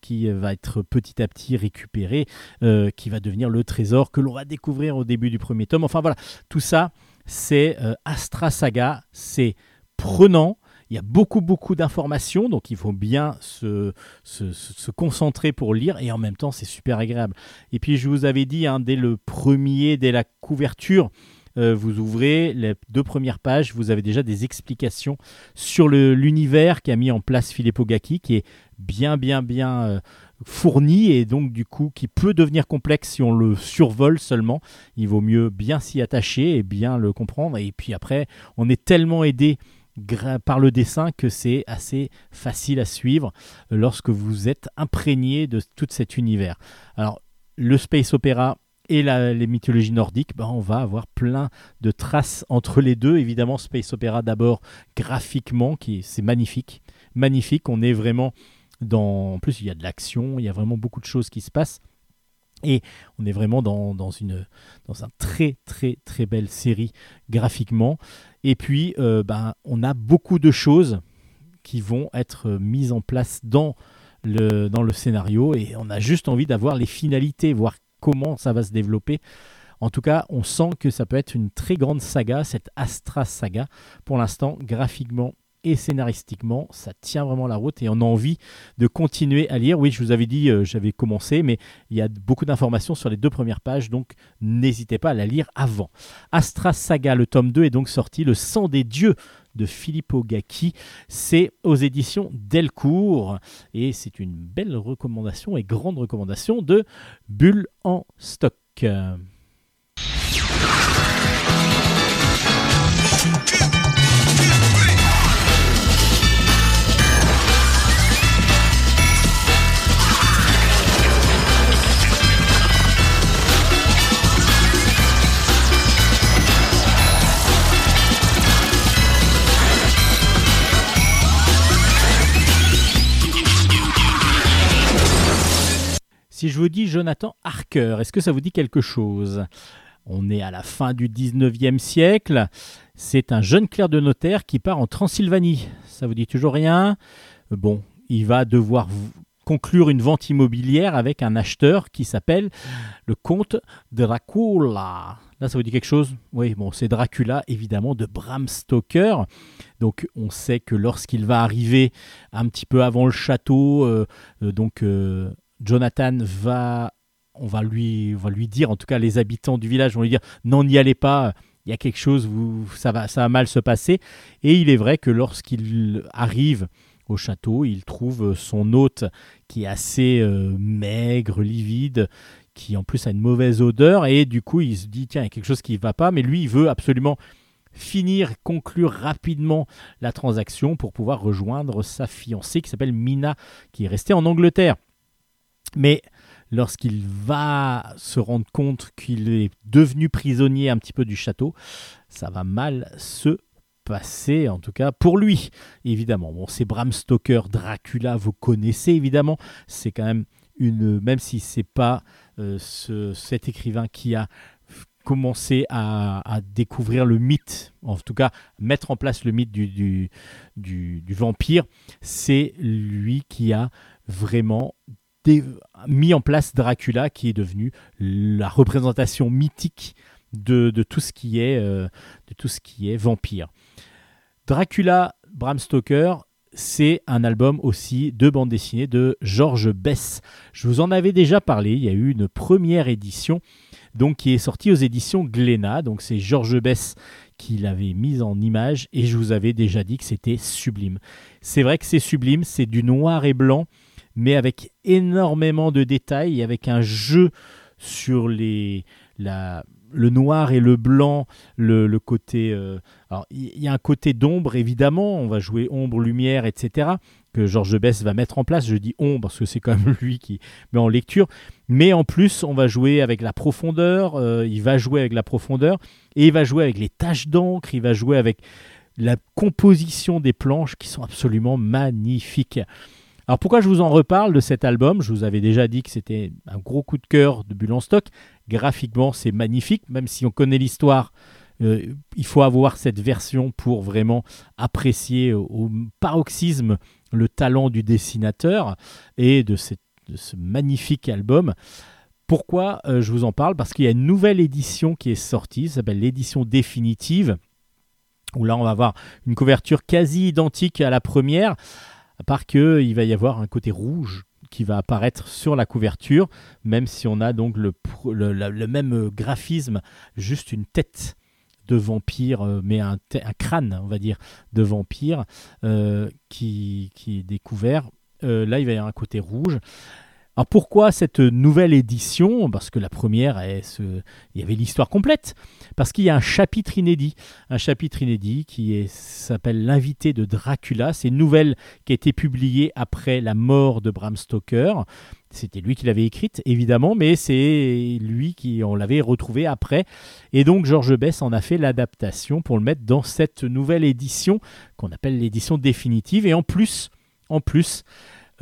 qui va être petit à petit récupéré, euh, qui va devenir le trésor que l'on va découvrir au début du premier tome. Enfin voilà, tout ça, c'est euh, Astra Saga, c'est prenant. Il y a beaucoup, beaucoup d'informations, donc il faut bien se, se- concentrer pour lire, et en même temps, c'est super agréable. Et puis, je vous avais dit, hein, dès le premier, dès la couverture, euh, vous ouvrez les deux premières pages, vous avez déjà des explications sur l'univers qu'a mis en place Filippo Gacchi, qui est bien, bien, bien euh, fourni et donc du coup qui peut devenir complexe si on le survole seulement. Il vaut mieux bien s'y attacher et bien le comprendre. Et puis après, on est tellement aidé par le dessin que c'est assez facile à suivre euh, lorsque vous êtes imprégné de tout cet univers. Alors, le space opéra et les mythologies nordiques, ben, on va avoir plein de traces entre les deux. Évidemment, space opéra d'abord graphiquement, qui c'est magnifique, magnifique. On est vraiment dans. En plus, il y a de l'action, il y a vraiment beaucoup de choses qui se passent. Et on est vraiment dans, dans une dans un très très très belle série graphiquement. Et puis, euh, ben, on a beaucoup de choses qui vont être mises en place dans le, dans le scénario et on a juste envie d'avoir les finalités, voir comment ça va se développer. En tout cas, on sent que ça peut être une très grande saga, cette Astra saga. Pour l'instant, graphiquement et scénaristiquement, ça tient vraiment la route et on a envie de continuer à lire. Oui, je vous avais dit, euh, j'avais commencé, mais il y a beaucoup d'informations sur les deux premières pages, donc n'hésitez pas à la lire avant. Astra Saga, le tome 2 est donc sorti, Le sang des dieux de Filippo Gacchi. C'est aux éditions Delcourt et c'est une belle recommandation et grande recommandation de Bulle en stock. Si je vous dis Jonathan Harker, est-ce que ça vous dit quelque chose? On est à la fin du 19e siècle. C'est un jeune clerc de notaire qui part en Transylvanie. Ça vous dit toujours rien? Bon, il va devoir conclure une vente immobilière avec un acheteur qui s'appelle le comte Dracula. Là, ça vous dit quelque chose? Oui, bon, c'est Dracula, évidemment, de Bram Stoker. Donc, on sait que lorsqu'il va arriver un petit peu avant le château, euh, euh, donc euh, Jonathan va, on va lui, on va lui dire, en tout cas, les habitants du village vont lui dire, non, n'y allez pas. Il y a quelque chose, ça va, ça va mal se passer. Et il est vrai que lorsqu'il arrive au château, il trouve son hôte qui est assez euh, maigre, livide, qui en plus a une mauvaise odeur, et du coup il se dit tiens, il y a quelque chose qui ne va pas, mais lui il veut absolument finir, conclure rapidement la transaction pour pouvoir rejoindre sa fiancée qui s'appelle Mina, qui est restée en Angleterre. Mais lorsqu'il va se rendre compte qu'il est devenu prisonnier un petit peu du château, ça va mal se passer, en tout cas pour lui, évidemment. Bon, c'est Bram Stoker, Dracula, vous connaissez évidemment. C'est quand même une, même si c'est pas euh, ce- cet écrivain qui a commencé à, découvrir le mythe, en tout cas mettre en place le mythe du, vampire, c'est lui qui a vraiment mis en place Dracula, qui est devenu la représentation mythique de, de tout ce qui est euh, de tout ce qui est vampire. Dracula, Bram Stoker, c'est un album aussi de bande dessinée de Georges Bess. Je vous en avais déjà parlé, il y a eu une première édition donc qui est sortie aux éditions Glénat. Donc c'est Georges Bess qui l'avait mise en image et je vous avais déjà dit que c'était sublime. C'est vrai que c'est sublime, c'est du noir et blanc mais avec énormément de détails avec un jeu sur les la le noir et le blanc, le, le côté. euh, alors, il y a un côté d'ombre, évidemment. On va jouer ombre, lumière, etc. Que Georges Bess va mettre en place. Je dis ombre parce que c'est quand même lui qui met en lecture. Mais en plus, on va jouer avec la profondeur. euh, il va jouer avec la profondeur. Et il va jouer avec les taches d'encre. Il va jouer avec la composition des planches qui sont absolument magnifiques. Alors pourquoi je vous en reparle de cet album? Je vous avais déjà dit que c'était un gros coup de cœur de Bulle en stock. Graphiquement, c'est magnifique, même si on connaît l'histoire. euh, il faut avoir cette version pour vraiment apprécier au, au paroxysme le talent du dessinateur et de ce magnifique album. Pourquoi euh, je vous en parle? Parce qu'il y a une nouvelle édition qui est sortie, ça s'appelle l'édition définitive, où là on va avoir une couverture quasi identique à la première, à part qu'il va y avoir un côté rouge qui va apparaître sur la couverture, même si on a donc le, même euh, graphisme, juste une tête de vampire, euh, mais un, crâne, on va dire, de vampire euh, qui, est découvert. Là, il va y avoir un côté rouge. Alors pourquoi cette nouvelle édition? Parce que la première, il y avait l'histoire complète. Parce qu'il y a un chapitre inédit. Un chapitre inédit qui s'appelle L'invité de Dracula. C'est une nouvelle qui a été publiée après la mort de Bram Stoker. C'était lui qui l'avait écrite, évidemment, mais c'est lui qui on l'avait retrouvé après. Et donc Georges Bess en a fait l'adaptation pour le mettre dans cette nouvelle édition qu'on appelle l'édition définitive. Et en plus, en plus,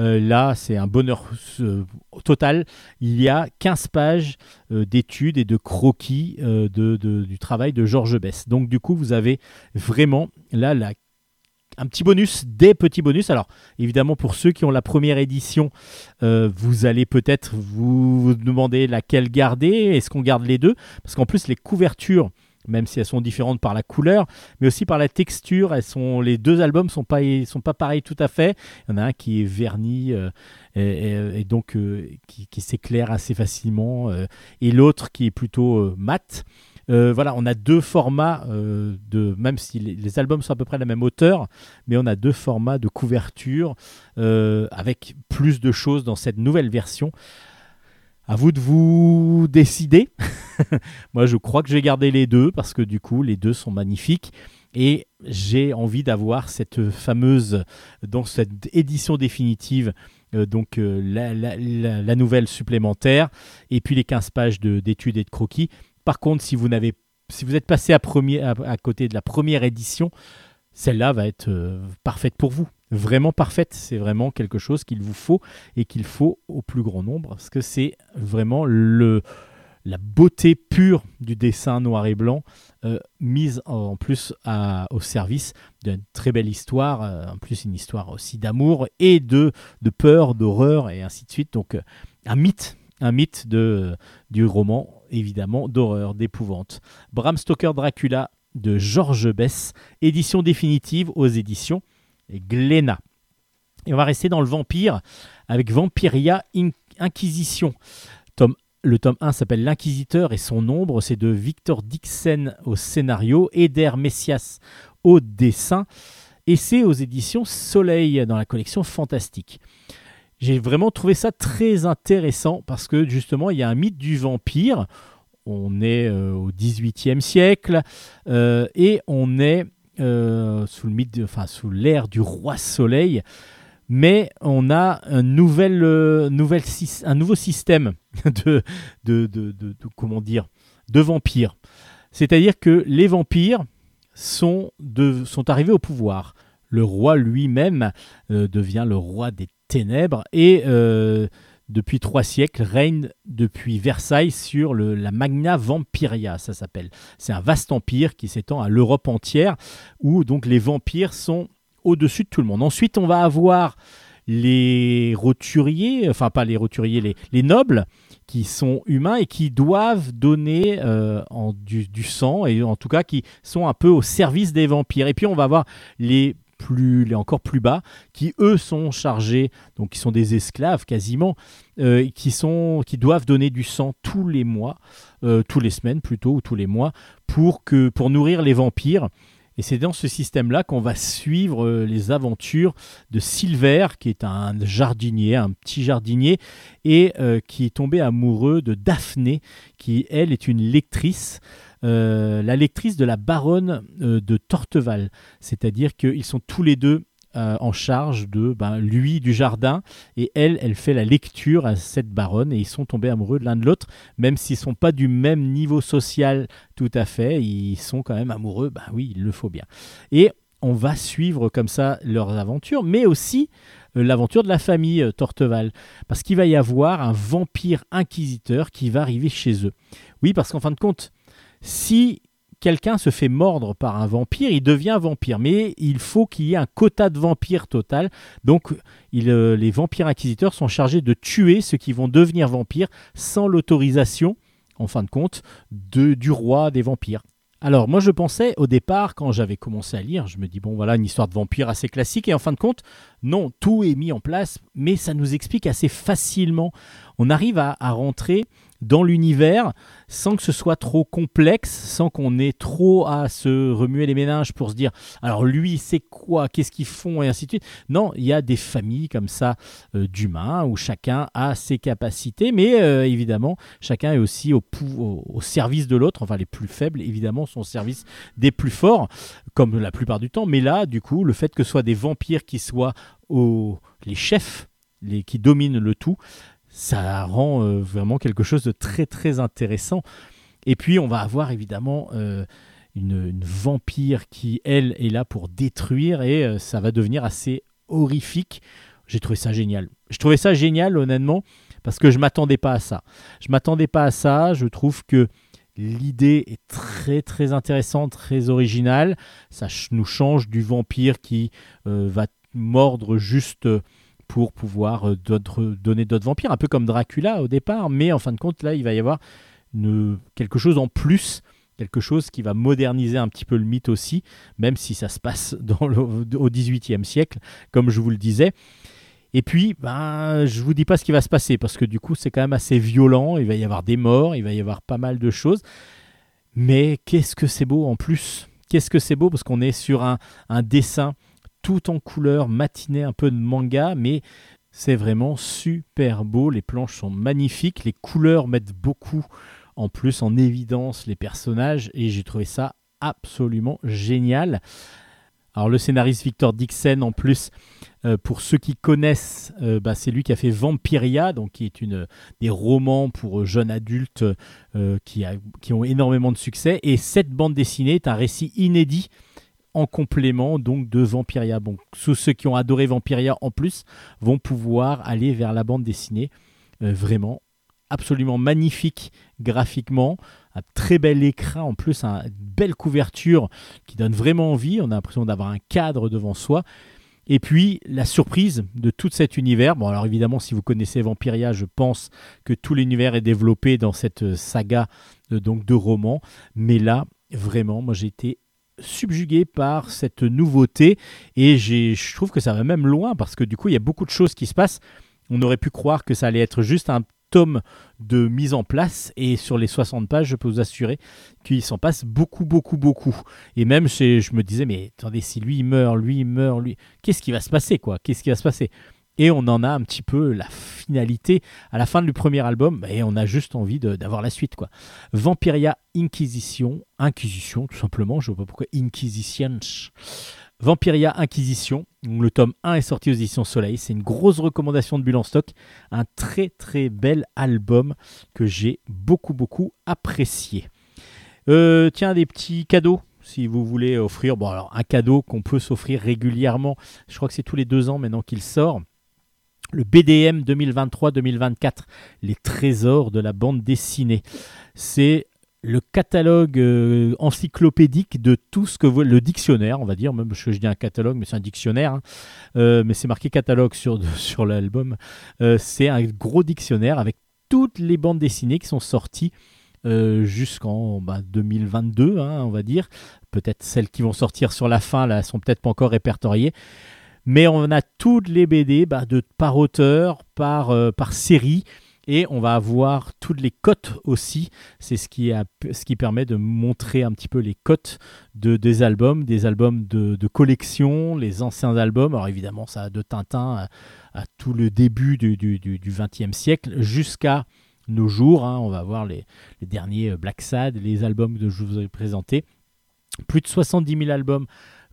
euh, là, c'est un bonheur euh, total. Il y a 15 pages euh, d'études et de croquis du travail de Georges Bess. Donc, du coup, vous avez vraiment là un petit bonus, des petits bonus. Alors, évidemment, pour ceux qui ont la première édition, vous allez peut-être vous demander laquelle garder. Est-ce qu'on garde les deux? Parce qu'en plus, les couvertures même si elles sont différentes par la couleur, mais aussi par la texture. Elles sont, les deux albums sont pas sont pas pareils tout à fait. Il y en a un qui est verni euh, et, et- donc euh, qui, s'éclaire assez facilement, euh, et l'autre qui est plutôt euh, mat. Euh, voilà, on a deux formats euh, de, même si les, albums sont à peu près de la même hauteur, mais on a deux formats de couverture euh, avec plus de choses dans cette nouvelle version. À vous de vous décider. Moi, je crois que je vais garder les deux parce que du coup, les deux sont magnifiques. Et j'ai envie d'avoir cette fameuse, dans cette édition définitive, euh, donc euh, la, nouvelle supplémentaire, et puis les 15 pages de- d'études et de croquis. Par contre, si vous, n'avez, si vous êtes passé à côté de la première édition, celle-là va être euh, parfaite pour vous. Vraiment parfaite. C'est vraiment quelque chose qu'il vous faut et qu'il faut au plus grand nombre parce que c'est vraiment le, la beauté pure du dessin noir et blanc euh, mise en plus au service d'une très belle histoire, euh, en plus une histoire aussi d'amour et de, de peur, d'horreur et ainsi de suite. Donc euh, un mythe, un mythe de, du roman évidemment d'horreur, d'épouvante. Bram Stoker Dracula de Georges Bess, édition définitive aux éditions Glénat. Et on va rester dans le vampire avec Vampiria In- Inquisition. Le tome 1 s'appelle L'Inquisiteur et son ombre, c'est de Victor Dixon au scénario, Eder Messias au dessin, et c'est aux éditions Soleil dans la collection Fantastique. J'ai vraiment trouvé ça très intéressant parce que justement, il y a un mythe du vampire. On est euh, au XVIIIe siècle euh, et on est euh, sous l'ère du roi Soleil, mais on a un euh, nouveau système de, de, comment dire, de vampires. C'est-à-dire que les vampires sont, arrivés au pouvoir. Le roi lui-même euh, devient le roi des ténèbres et depuis trois siècles règne depuis Versailles sur la Magna Vampiria, ça s'appelle. C'est un vaste empire qui s'étend à l'Europe entière où donc les vampires sont au-dessus de tout le monde. Ensuite, on va avoir les roturiers, enfin pas les roturiers, les, les nobles qui sont humains et qui doivent donner euh, du sang et en tout cas qui sont un peu au service des vampires. Et puis on va avoir les plus les encore plus bas qui eux sont chargés donc qui sont des esclaves quasiment euh, qui sont qui doivent donner du sang tous les mois euh, tous les semaines plutôt ou tous les mois pour que pour nourrir les vampires Et c'est dans ce système-là qu'on va suivre euh, les aventures de Silver, qui est un jardinier, un petit jardinier, et euh, qui est tombé amoureux de Daphné, qui, elle, est une lectrice. la lectrice de la baronne de Torteval. C'est-à-dire qu'ils sont tous les deux euh, en charge de ben, lui du jardin et elle, elle fait la lecture à cette baronne et ils sont tombés amoureux l'un de l'autre, même s'ils sont pas du même niveau social tout à fait, ils sont quand même amoureux, ben oui, il le faut bien. Et on va suivre comme ça leurs aventures, mais aussi euh, l'aventure de la famille euh, Torteval, parce qu'il va y avoir un vampire inquisiteur qui va arriver chez eux. Oui, parce qu'en fin de compte, si quelqu'un se fait mordre par un vampire, il devient vampire. Mais il faut qu'il y ait un quota de vampires total. Donc euh, les vampires inquisiteurs sont chargés de tuer ceux qui vont devenir vampires sans l'autorisation, en fin de compte, du roi des vampires. Alors moi je pensais au départ quand j'avais commencé à lire, je me dis bon voilà une histoire de vampire assez classique et en fin de compte non tout est mis en place mais ça nous explique assez facilement. On arrive à rentrer dans l'univers sans que ce soit trop complexe, sans qu'on ait trop à se remuer les méninges pour se dire alors lui c'est quoi, qu'est-ce qu'ils font et ainsi de suite. Non, il y a des familles comme ça euh, d'humains où chacun a ses capacités, mais euh, évidemment chacun est aussi au, service de l'autre. Enfin les plus faibles évidemment sont au service des plus forts, comme la plupart du temps. Mais là du coup le fait que ce soit des vampires qui soient les chefs, les, qui dominent le tout, ça rend euh, vraiment quelque chose de très très intéressant. Et puis on va avoir évidemment euh, une, vampire qui, elle, est là pour détruire et euh, ça va devenir assez horrifique. J'ai trouvé ça génial. Je trouvais ça génial honnêtement parce que je m'attendais pas à ça. Je m'attendais pas à ça. Je trouve que l'idée est très très intéressante, très originale. Ça nous change du vampire qui va mordre juste pour pouvoir euh, donner d'autres vampires, un peu comme Dracula au départ, mais en fin de compte, là, il va y avoir quelque chose en plus, quelque chose qui va moderniser un petit peu le mythe aussi, même si ça se passe dans le- au XVIIIe siècle, comme je vous le disais. Et puis, ben, je vous dis pas ce qui va se passer, parce que du coup, c'est quand même assez violent, il va y avoir des morts, il va y avoir pas mal de choses. Mais qu'est-ce que c'est beau en plus? Qu'est-ce que c'est beau, parce qu'on est sur un dessin tout en couleur, matiné, un peu de manga, mais c'est vraiment super beau. Les planches sont magnifiques, les couleurs mettent beaucoup en plus en évidence les personnages, et j'ai trouvé ça absolument génial. Alors le scénariste Victor Dixon en plus, euh, pour ceux qui connaissent, euh, bah, c'est lui qui a fait Vampiria, donc qui est une des romans pour jeunes adultes euh, qui, a- qui ont énormément de succès. Et cette bande dessinée est un récit inédit en complément donc de Vampiria. Bon, tous ceux qui ont adoré Vampiria en plus vont pouvoir aller vers la bande dessinée. Euh, vraiment absolument magnifique graphiquement, un très bel écran en plus, un- une belle couverture qui donne vraiment envie. On a l'impression d'avoir un cadre devant soi. Et puis la surprise de tout cet univers. Bon, alors évidemment, si vous connaissez Vampiria, je pense que tout l'univers est développé dans cette euh, saga euh, donc de romans. Mais là, vraiment, moi j'ai été subjugué par cette nouveauté et je trouve que ça va même loin parce que du coup, il y a beaucoup de choses qui se passent. On aurait pu croire que ça allait être juste un tome de mise en place et sur les 60 pages, je peux vous assurer qu'il s'en passe beaucoup, beaucoup, beaucoup. Et même, c'est- je me disais, mais attendez, si lui meurt, lui meurt, lui, qu'est-ce qui va se passer, quoi? Qu'est-ce qui va se passer? Et on en a un petit peu la finalité à la fin du premier album, et on a juste envie d'avoir la suite, quoi. Vampiria Inquisition, Inquisition, tout simplement, je ne vois pas pourquoi Inquisition. Vampiria Inquisition, le tome 1 est sorti aux éditions Soleil, c'est une grosse recommandation de Bulle en stock, un très très bel album que j'ai beaucoup beaucoup apprécié. Euh, tiens, des petits cadeaux si vous voulez offrir. Bon, alors un cadeau qu'on peut s'offrir régulièrement. Je crois que c'est tous les deux ans maintenant qu'il sort. Le BDM 2023-2024, les trésors de la bande dessinée. C'est le catalogue euh, encyclopédique de tout ce que vous... Le dictionnaire, on va dire, même que je dis un catalogue, mais c'est un dictionnaire. hein. Euh, mais c'est marqué catalogue sur, sur l'album. Euh, c'est un gros dictionnaire avec toutes les bandes dessinées qui sont sorties jusqu'en bah, 2022, hein, on va dire. Peut-être celles qui vont sortir sur la fin, là, sont peut-être pas encore répertoriées. Mais on a toutes les BD bah, de, par auteur, par, euh, par série. Et on va avoir toutes les cotes aussi. C'est ce qui, ce qui permet de montrer un petit peu les cotes de, des albums, des albums de, de collection, les anciens albums. Alors évidemment, ça a de Tintin à, à tout le début du, du, du, 20e siècle jusqu'à nos jours. hein. On va voir les, les derniers euh, Black Sad, les albums que je vous ai présentés. Plus de 70 000 albums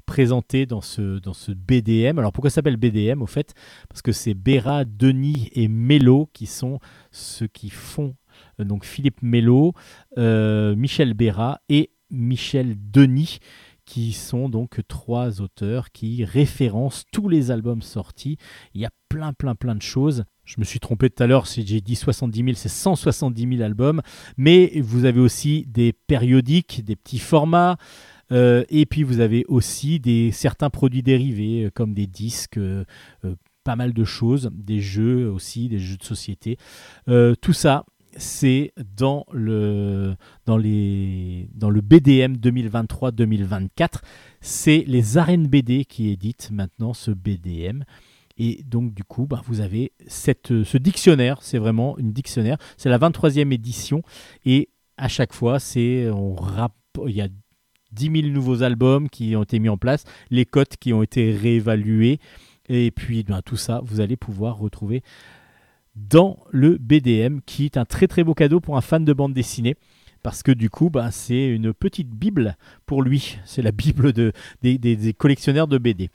présentés dans ce, dans ce BDM. Alors pourquoi ça s'appelle BDM au fait? Parce que c'est Béra, Denis et Mello qui sont ceux qui font, euh, donc Philippe Mello, euh, Michel Béra et Michel Denis qui sont donc trois auteurs qui référencent tous les albums sortis. Il y a plein, plein, plein de choses. Je me suis trompé tout à l'heure, si j'ai dit 70 000, c'est 170 000 albums. Mais vous avez aussi des périodiques, des petits formats. Euh, et puis vous avez aussi des, certains produits dérivés, euh, comme des disques, euh, pas mal de choses, des jeux aussi, des jeux de société. Tout ça, c'est dans le, dans, les, dans le BDM 2023-2024. C'est les arènes BD qui éditent maintenant ce BDM. Et donc, du coup, bah, vous avez cette, ce dictionnaire. C'est vraiment une dictionnaire. C'est la 23e édition. Et à chaque fois, c'est on rap- il y a 10 000 nouveaux albums qui ont été mis en place, les cotes qui ont été réévaluées. Et puis, ben, tout ça, vous allez pouvoir retrouver dans le BDM, qui est un très très beau cadeau pour un fan de bande dessinée. Parce que du coup, ben, c'est une petite Bible pour lui. C'est la Bible de, des, collectionneurs de BD.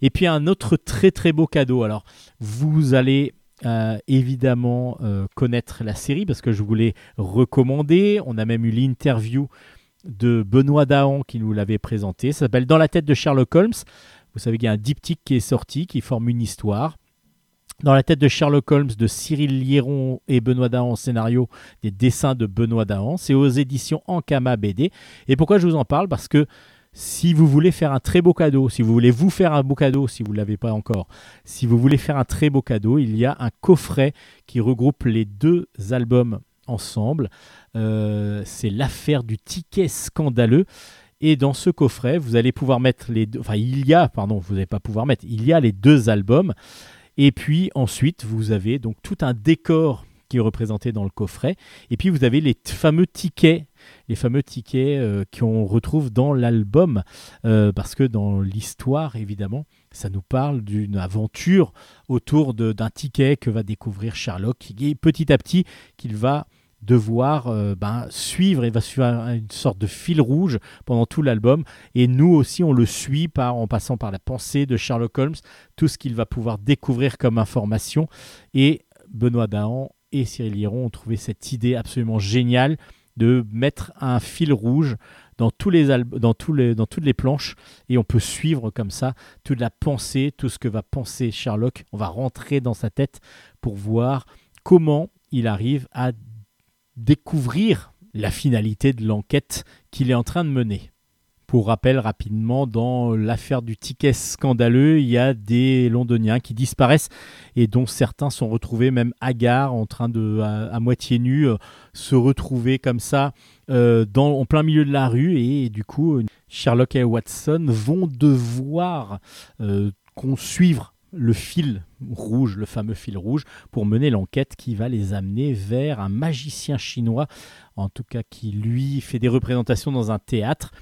Et puis un autre très très beau cadeau. Alors, vous allez euh, évidemment euh, connaître la série parce que je vous l'ai. On a même eu l'interview de Benoît Dahan qui nous l'avait présenté. Ça s'appelle Dans la tête de Sherlock Holmes. Vous savez qu'il y a un diptyque qui est sorti qui forme une histoire. Dans la tête de Sherlock Holmes de Cyril Liéron et Benoît Dahan scénario, des dessins de Benoît Dahan. C'est aux éditions Ankama BD. Et pourquoi je vous en parle? Parce que si vous voulez faire un très beau cadeau, si vous voulez vous faire un beau cadeau, si vous ne l'avez pas encore, si vous voulez faire un très beau cadeau, il y a un coffret qui regroupe les deux albums ensemble. Euh, c'est l'affaire du ticket scandaleux. Et dans ce coffret, vous allez pouvoir mettre les deux. Enfin, il y a, pardon, vous n'allez pas pouvoir mettre. Il y a les deux albums. Et puis ensuite, vous avez donc tout un décor qui est représenté dans le coffret. Et puis vous avez les fameux tickets, les fameux tickets euh, qu'on retrouve dans l'album, euh, parce que dans l'histoire, évidemment, ça nous parle d'une aventure autour d'un ticket que va découvrir Sherlock, est petit à petit qu'il va devoir euh, ben, suivre, il va suivre un- une sorte de fil rouge pendant tout l'album, et nous aussi on le suit en passant par la pensée de Sherlock Holmes, tout ce qu'il va pouvoir découvrir comme information, et Benoît Dahan et Cyril Liéron ont trouvé cette idée absolument géniale de mettre un fil rouge dans, tous les dans toutes les planches et on peut suivre comme ça toute la pensée, tout ce que va penser Sherlock. On va rentrer dans sa tête pour voir comment il arrive à découvrir la finalité de l'enquête qu'il est en train de mener. Pour rappel rapidement, dans l'affaire du ticket scandaleux, il y a des londoniens qui disparaissent et dont certains sont retrouvés même hagards, en train de, à, moitié nus, euh, se retrouver comme ça euh, dans, en plein milieu de la rue. Et, du coup, euh, Sherlock et Watson vont devoir euh, qu'on suivre le fil rouge, le fameux fil rouge, pour mener l'enquête qui va les amener vers un magicien chinois, en tout cas qui lui fait des représentations dans un théâtre.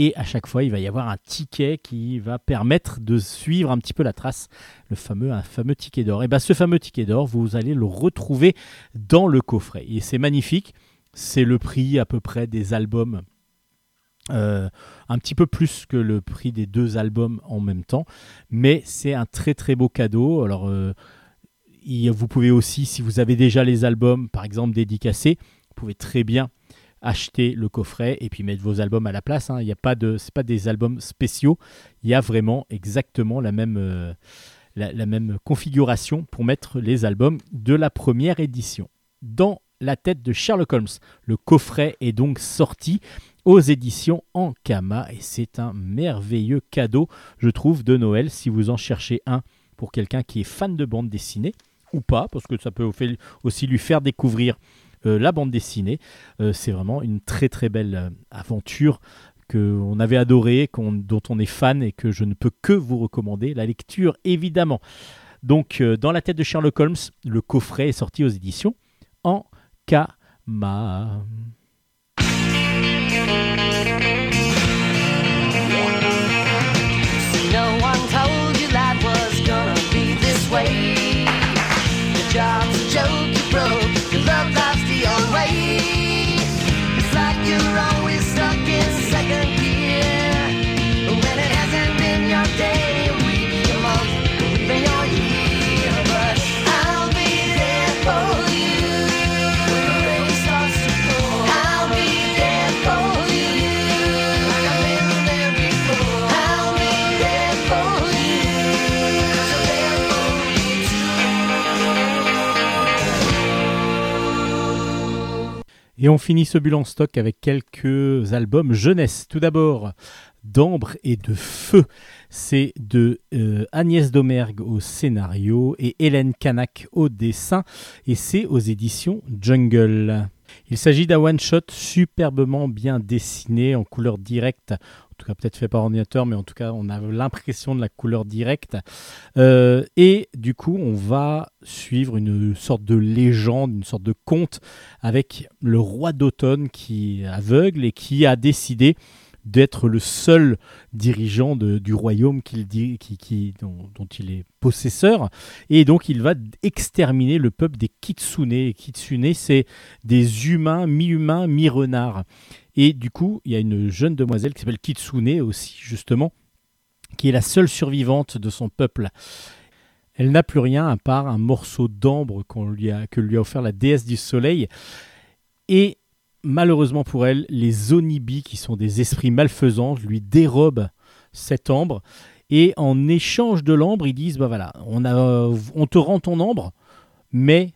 Et à chaque fois, il va y avoir un ticket qui va permettre de suivre un petit peu la trace, le fameux, un fameux ticket d'or. Et bien ce fameux ticket d'or, vous allez le retrouver dans le coffret. Et c'est magnifique. C'est le prix à peu près des albums. euh, un petit peu plus que le prix des deux albums en même temps. Mais c'est un très très beau cadeau. Alors, euh, vous pouvez aussi, si vous avez déjà les albums, par exemple dédicacés, vous pouvez très bien acheter le coffret et puis mettre vos albums à la place. hein. Il n'y a pas de, c'est pas des albums spéciaux. Il y a vraiment exactement la même, euh, même configuration pour mettre les albums de la première édition. Dans la tête de Sherlock Holmes, le coffret est donc sorti aux éditions Ankama et c'est un merveilleux cadeau, je trouve, de Noël si vous en cherchez un pour quelqu'un qui est fan de bande dessinée ou pas, parce que ça peut aussi lui faire découvrir la bande dessinée. Euh, c'est vraiment une très très belle euh, aventure que on avait adorée, qu'on- dont on est fan et que je ne peux que vous recommander. La lecture, évidemment. Donc, euh, dans la tête de Sherlock Holmes, le coffret est sorti aux éditions Kama. No Et on finit ce bulle en stock avec quelques albums jeunesse. Tout d'abord, d'ambre et de feu. C'est de euh, Agnès Domergue au scénario et Hélène Canac au dessin. Et c'est aux éditions Jungle. Il s'agit d'un one-shot superbement bien dessiné en couleur directe. En tout cas, peut-être fait par ordinateur, mais en tout cas, on a l'impression de la couleur directe. Euh, et du coup, on va suivre une sorte de légende, une sorte de conte avec le roi d'automne qui est aveugle et qui a décidé d'être le seul dirigeant du royaume dont, dont il est possesseur. Et donc il va exterminer le peuple des kitsune. Kitsune, c'est des humains, mi-humains, mi-renards. Et du coup, il y a une jeune demoiselle qui s'appelle Kitsune aussi, justement, qui est la seule survivante de son peuple. Elle n'a plus rien à part un morceau d'ambre que lui a offert la déesse du soleil. Et malheureusement pour elle, les Onibi, qui sont des esprits malfaisants, lui dérobent cet ambre. Et en échange de l'ambre, ils disent, bah voilà, on, on te rend ton ambre, mais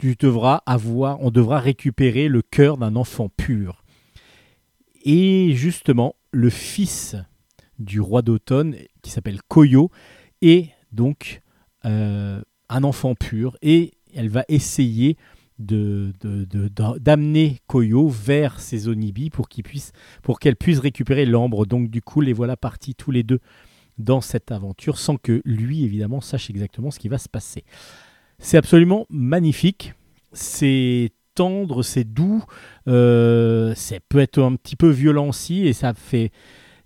tu devras avoir, on devra récupérer le cœur d'un enfant pur. Et justement, le fils du roi d'automne, qui s'appelle Koyo, est donc euh, un enfant pur. Et elle va essayer de, de- de- d'a- d'amener Koyo vers ses Onibi pour qu'il puisse, pour qu'elle puisse récupérer l'ambre. Donc du coup, les voilà partis tous les deux dans cette aventure, sans que lui, évidemment, sache exactement ce qui va se passer. C'est absolument magnifique. C'est tendre, c'est doux. Euh, ça peut être un petit peu violent aussi, et ça fait.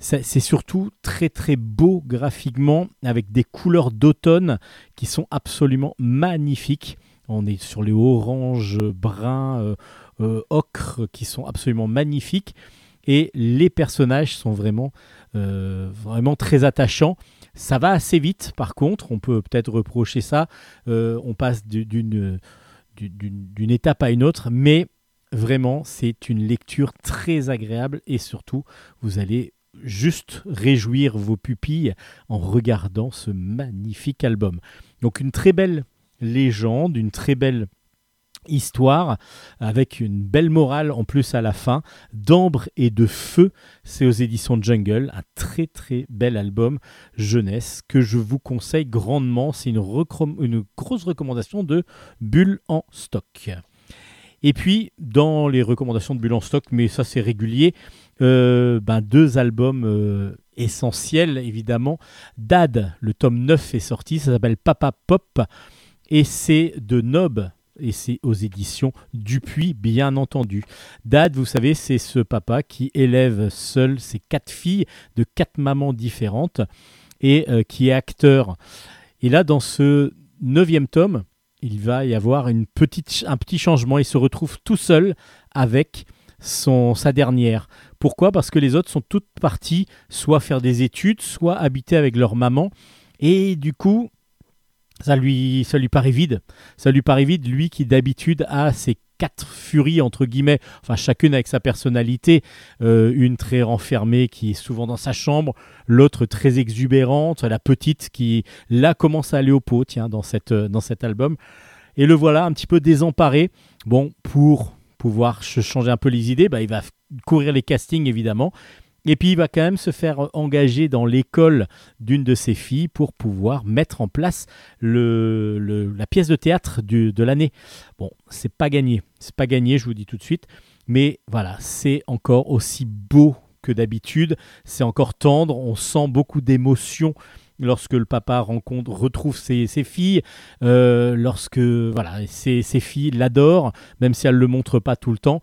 C'est surtout très très beau graphiquement, avec des couleurs d'automne qui sont absolument magnifiques. On est sur les oranges, bruns, euh, euh, ocre qui sont absolument magnifiques. Et les personnages sont vraiment, euh, vraiment très attachants. Ça va assez vite, par contre, on peut peut-être reprocher ça. On passe du- d'une du- d'une étape à une autre, mais vraiment, c'est une lecture très agréable et surtout, vous allez juste réjouir vos pupilles en regardant ce magnifique album. Donc une très belle légende, une très belle histoire avec une belle morale en plus à la fin. D'ambre et de feu c'est aux éditions Jungle un très très bel album jeunesse que je vous conseille grandement. C'est une, une grosse recommandation de Bulle en stock. Et puis dans les recommandations de Bulle en stock mais ça c'est régulier euh, ben, deux albums euh, essentiels évidemment. Dad le tome 9 est sorti. Ça s'appelle Papa Pop. Et c'est de Nob et c'est aux éditions Dupuis, bien entendu. Dad, vous savez, c'est ce papa qui élève seul ses quatre filles de quatre mamans différentes et euh, qui est acteur. Et là, dans ce neuvième tome, il va y avoir une petite, un petit changement. Il se retrouve tout seul avec son, sa dernière. Pourquoi? Parce que les autres sont toutes parties soit faire des études, soit habiter avec leur maman. Et du coup, ça lui, ça lui paraît vide. Ça lui vide, lui qui d'habitude a ses quatre furies, entre guillemets, enfin chacune avec sa personnalité, Euh, une très renfermée qui est souvent dans sa chambre, l'autre très exubérante, la petite qui là commence à aller au pot, tiens, dans, cette, euh, dans cet album. Et le voilà un petit peu désemparé. Bon, pour pouvoir changer un peu les idées, bah, il va courir les castings évidemment. Et puis il va quand même se faire engager dans l'école d'une de ses filles pour pouvoir mettre en place la pièce de théâtre de l'année. Bon, c'est pas gagné, c'est pas gagné, je vous dis tout de suite, mais voilà, c'est encore aussi beau que d'habitude, c'est encore tendre, on sent beaucoup d'émotions lorsque le papa rencontre, retrouve ses, ses filles, euh, lorsque voilà, ses, ses filles l'adorent, même si elles ne le montrent pas tout le temps.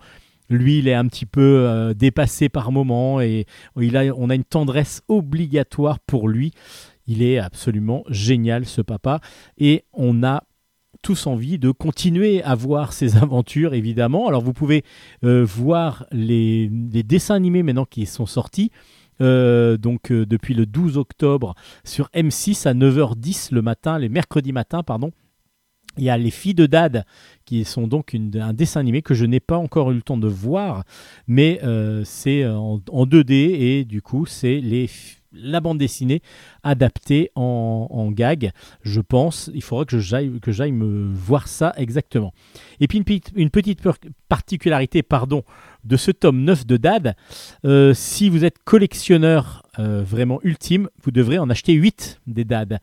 Lui, il est un petit peu euh, dépassé par moments et on a une tendresse obligatoire pour lui. Il est absolument génial, ce papa. Et on a tous envie de continuer à voir ses aventures, évidemment. Alors, vous pouvez euh, voir les, dessins animés maintenant qui sont sortis. Euh, donc depuis le 12 octobre sur M6 à 9h10 le matin, les mercredis matins, pardon. Il y a Les Filles de Dad, qui sont donc un dessin animé que je n'ai pas encore eu le temps de voir, mais euh, c'est en, en 2D et du coup c'est la bande dessinée adaptée en, gag, je pense. Il faudra que j'aille me voir ça exactement. Et puis une, petite- particularité, pardon, de ce tome 9 de Dad, euh, si vous êtes collectionneur euh, vraiment ultime, vous devrez en acheter 8 des Dad.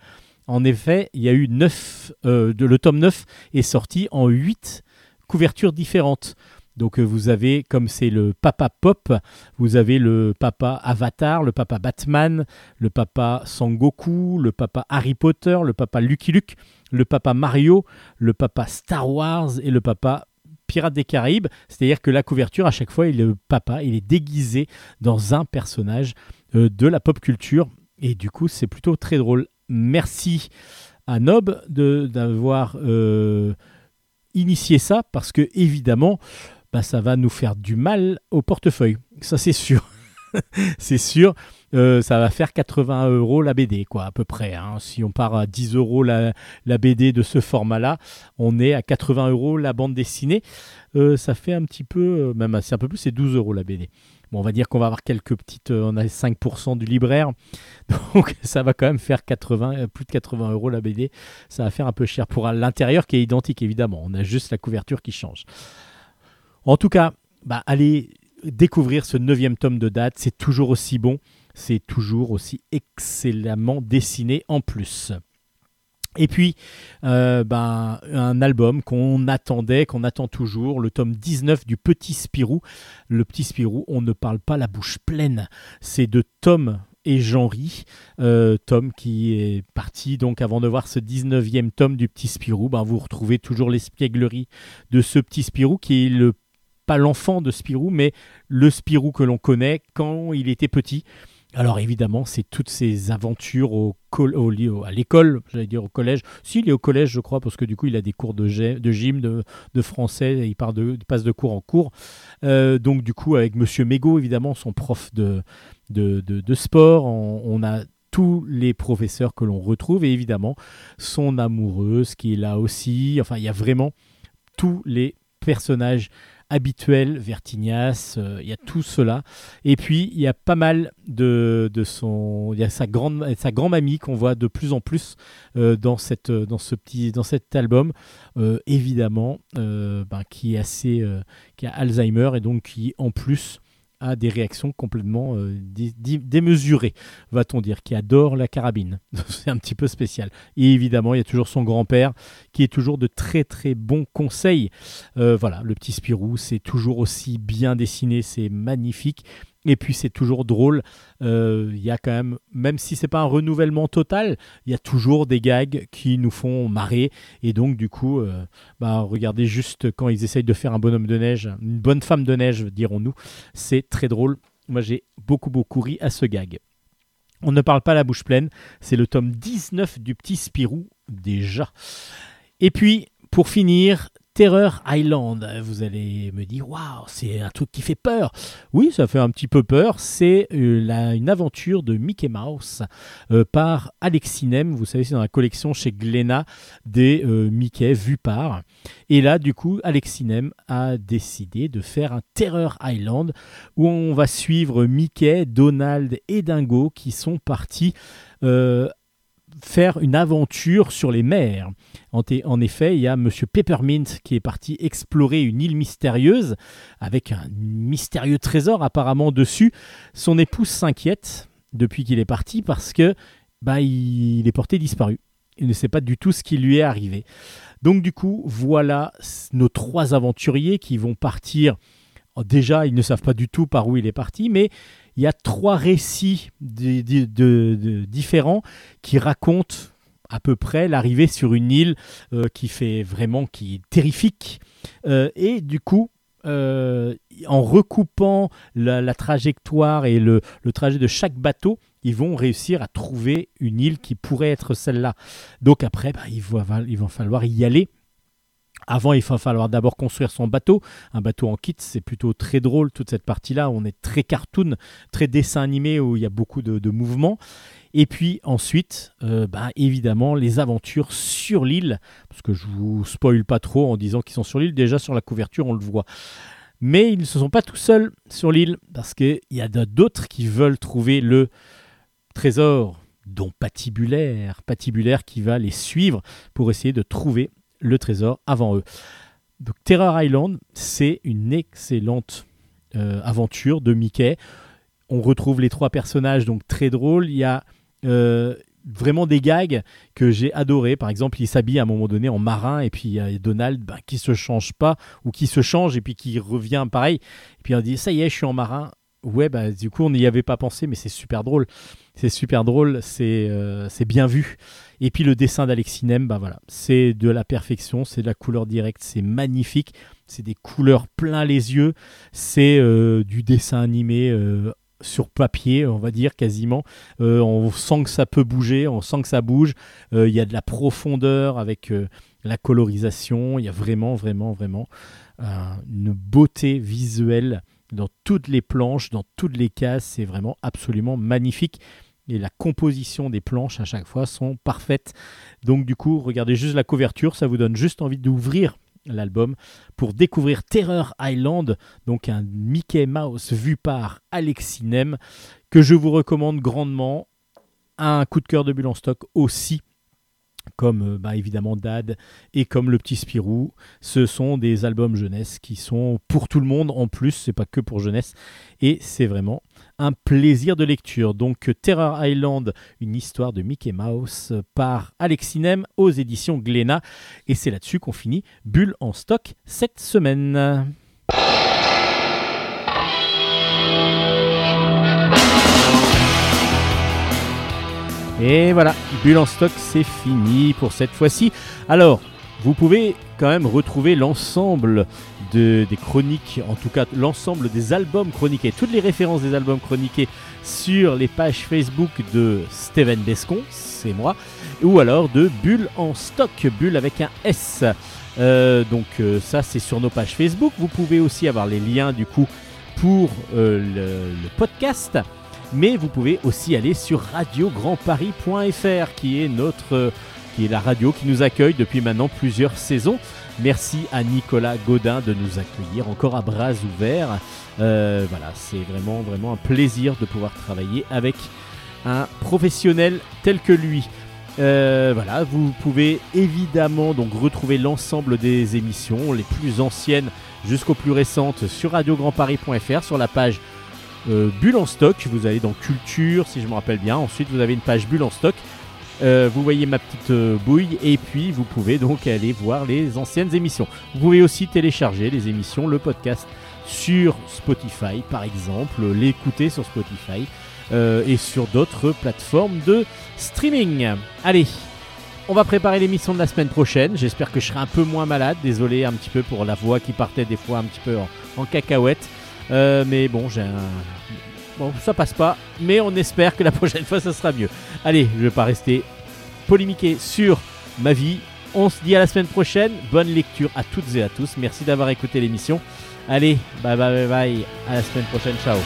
En effet, il y a eu 9, euh, le tome 9 est sorti en 8 couvertures différentes. Donc euh, vous avez, comme c'est le papa pop, vous avez le papa Avatar, le papa Batman, le papa Sangoku, le papa Harry Potter, le papa Lucky Luke, le papa Mario, le papa Star Wars et le papa Pirates des Caraïbes. C'est-à-dire que la couverture, à chaque fois, il est le papa, il est déguisé dans un personnage euh, de la pop culture. Et du coup, c'est plutôt très drôle. Merci à Nob d'avoir euh, initié ça parce que évidemment, bah, ça va nous faire du mal au portefeuille. Ça, c'est sûr. c'est sûr. Euh, ça va faire 80 euros la BD, quoi, à peu près. hein. Si on part à 10 euros la, BD de ce format-là, on est à 80 euros la bande dessinée. Euh, ça fait un petit peu, même c'est un peu plus, c'est 12 euros la BD. Bon, on va dire qu'on va avoir quelques petites, euh, on a 5% du libraire, donc ça va quand même faire 80, euh, plus de 80 euros la BD. Ça va faire un peu cher pour l'intérieur qui est identique évidemment. On a juste la couverture qui change. En tout cas, bah, allez découvrir ce neuvième tome de date. C'est toujours aussi bon. C'est toujours aussi excellemment dessiné en plus. Et puis, euh, ben, un album qu'on attendait, qu'on attend toujours, le tome 19 du Petit Spirou. Le Petit Spirou, on ne parle pas la bouche pleine. C'est de Tom et Jean-Ry. Euh, Tom qui est parti donc avant de voir ce 19e tome du Petit Spirou. Ben, vous retrouvez toujours l'espièglerie de ce Petit Spirou qui est le pas l'enfant de Spirou, mais le Spirou que l'on connaît quand il était petit. Alors évidemment, c'est toutes ces aventures au à l'école, j'allais dire au collège. Si, il est au collège, je crois, parce que du coup, il a des cours de, gym, de, français, il, passe de cours en cours. Euh, donc du coup, avec Monsieur Mégot, évidemment, son prof de sport, on, on a tous les professeurs que l'on retrouve, et évidemment, son amoureuse qui est là aussi. Enfin, il y a vraiment tous les personnages habituels, Vertignas, euh, il y a tout cela. Et puis, il y a pas mal de, de son... Il y a sa grande sa grand-mamie qu'on voit de plus en plus euh, dans, cette, dans, ce petit, dans cet album, euh, évidemment, ben, qui est assez... qui a Alzheimer et donc qui, en plus, a des réactions complètement euh, dé- dé- démesurées, va-t-on dire, qui adore la carabine. C'est un petit peu spécial. Et évidemment, il y a toujours son grand-père qui est toujours de très très bons conseils. Euh, voilà, le petit Spirou, c'est toujours aussi bien dessiné, c'est magnifique. Et puis c'est toujours drôle. Euh, Il y a quand même, même si c'est pas un renouvellement total, il y a toujours des gags qui nous font marrer. Et donc du coup, euh, bah, regardez juste quand ils essayent de faire un bonhomme de neige, une bonne femme de neige, dirons-nous. C'est très drôle. Moi j'ai beaucoup beaucoup ri à ce gag. On ne parle pas la bouche pleine. C'est le tome 19 du petit Spirou déjà. Et puis, pour finir, Terror Island. Vous allez me dire, waouh, c'est un truc qui fait peur. Oui, ça fait un petit peu peur. C'est euh, une aventure de Mickey Mouse euh, par Alexinem. Vous savez, c'est dans la collection chez Glénat des euh, Mickey vus par. Et là, du coup, Alexinem a décidé de faire un Terror Island où on va suivre Mickey, Donald et Dingo qui sont partis faire une aventure sur les mers. En, effet, il y a Monsieur Peppermint qui est parti explorer une île mystérieuse avec un mystérieux trésor apparemment dessus. Son épouse s'inquiète depuis qu'il est parti parce que bah, il est porté disparu. Il ne sait pas du tout ce qui lui est arrivé. Donc du coup, voilà nos trois aventuriers qui vont partir déjà, ils ne savent pas du tout par où il est parti, mais il y a trois récits différents qui racontent à peu près l'arrivée sur une île euh, qui fait vraiment qui est terrifique. Euh, et du coup, euh, en recoupant la, trajectoire et le, trajet de chaque bateau, ils vont réussir à trouver une île qui pourrait être celle-là. Donc après, bah, il, il va falloir y aller. Avant, il va falloir d'abord construire son bateau. Un bateau en kit, c'est plutôt très drôle, toute cette partie-là. On est très cartoon, très dessin animé où il y a beaucoup de, mouvements. Et puis ensuite, euh, bah, évidemment, les aventures sur l'île. Parce que je vous spoil pas trop en disant qu'ils sont sur l'île. Déjà, sur la couverture, on le voit. Mais ils ne se sont pas tout seuls sur l'île. Parce qu'il y a d'autres qui veulent trouver le trésor, dont Patibulaire. Patibulaire qui va les suivre pour essayer de trouver le trésor avant eux. Donc Terror Island, c'est une excellente euh, aventure de Mickey. On retrouve les trois personnages, donc très drôles. Il y a euh, vraiment des gags que j'ai adoré. Par exemple, il s'habille à un moment donné en marin et puis il y a Donald ben, qui se change pas ou qui se change et puis qui revient pareil. Et puis on dit ça y est, je suis en marin. Ouais, bah, du coup, on n'y avait pas pensé, mais c'est super drôle. C'est super drôle, c'est euh, bien vu. Et puis le dessin d'Alexis Nem, bah voilà, c'est de la perfection, c'est de la couleur directe, c'est magnifique, c'est des couleurs plein les yeux, c'est euh, du dessin animé euh, sur papier, on va dire quasiment. On sent que ça peut bouger, on sent que ça bouge. Il y a de la profondeur avec la colorisation, il y a vraiment, vraiment, vraiment une beauté visuelle dans toutes les planches, dans toutes les cases, c'est vraiment absolument magnifique. Et la composition des planches à chaque fois sont parfaites. Donc du coup, regardez juste la couverture, ça vous donne juste envie d'ouvrir l'album pour découvrir Terror Island, donc un Mickey Mouse vu par Alexis Nem, que je vous recommande grandement. Un coup de cœur de Bulle en stock aussi, comme euh, bah, évidemment Dad et comme Le Petit Spirou. Ce sont des albums jeunesse qui sont pour tout le monde en plus, c'est pas que pour jeunesse. Et c'est vraiment un plaisir de lecture. Donc Terror Island, une histoire de Mickey Mouse par Alexis Nem aux éditions Glénat. Et c'est là-dessus qu'on finit Bulle en stock cette semaine. Et voilà, Bulle en stock, c'est fini pour cette fois-ci. Alors, vous pouvez quand même retrouver l'ensemble de- des chroniques, en tout cas l'ensemble des albums chroniqués, toutes les références des albums chroniqués sur les pages Facebook de Steven Descon, c'est moi, ou alors de Bulle en stock, Bulle avec un S. Euh, donc euh, ça c'est sur nos pages Facebook. Vous pouvez aussi avoir les liens du coup pour euh, le podcast. Mais vous pouvez aussi aller sur radiograndparis.fr qui est notre qui est la radio qui nous accueille depuis maintenant plusieurs saisons. Merci à Nicolas Godin de nous accueillir encore à bras ouverts. Euh, voilà, c'est vraiment vraiment un plaisir de pouvoir travailler avec un professionnel tel que lui. Euh, voilà, vous pouvez évidemment donc retrouver l'ensemble des émissions, les plus anciennes jusqu'aux plus récentes, sur radiograndparis.fr, sur la page euh, Bulle en stock. Vous allez dans Culture, si je me rappelle bien. Ensuite, vous avez une page Bulle en stock. Euh, vous voyez ma petite euh, bouille et puis vous pouvez donc aller voir les anciennes émissions. Vous pouvez aussi télécharger les émissions, le podcast sur Spotify par exemple, l'écouter sur Spotify euh, et sur d'autres plateformes de streaming. Allez, on va préparer l'émission de la semaine prochaine. J'espère que je serai un peu moins malade. Désolé un petit peu pour la voix qui partait des fois un petit peu en, en cacahuète. Euh, mais bon, j'ai un... Bon, ça passe pas, mais on espère que la prochaine fois ça sera mieux. Allez, je vais pas rester polémiquer sur ma vie. On se dit à la semaine prochaine. Bonne lecture à toutes et à tous. Merci d'avoir écouté l'émission. Allez, bye bye bye bye. À la semaine prochaine. Ciao.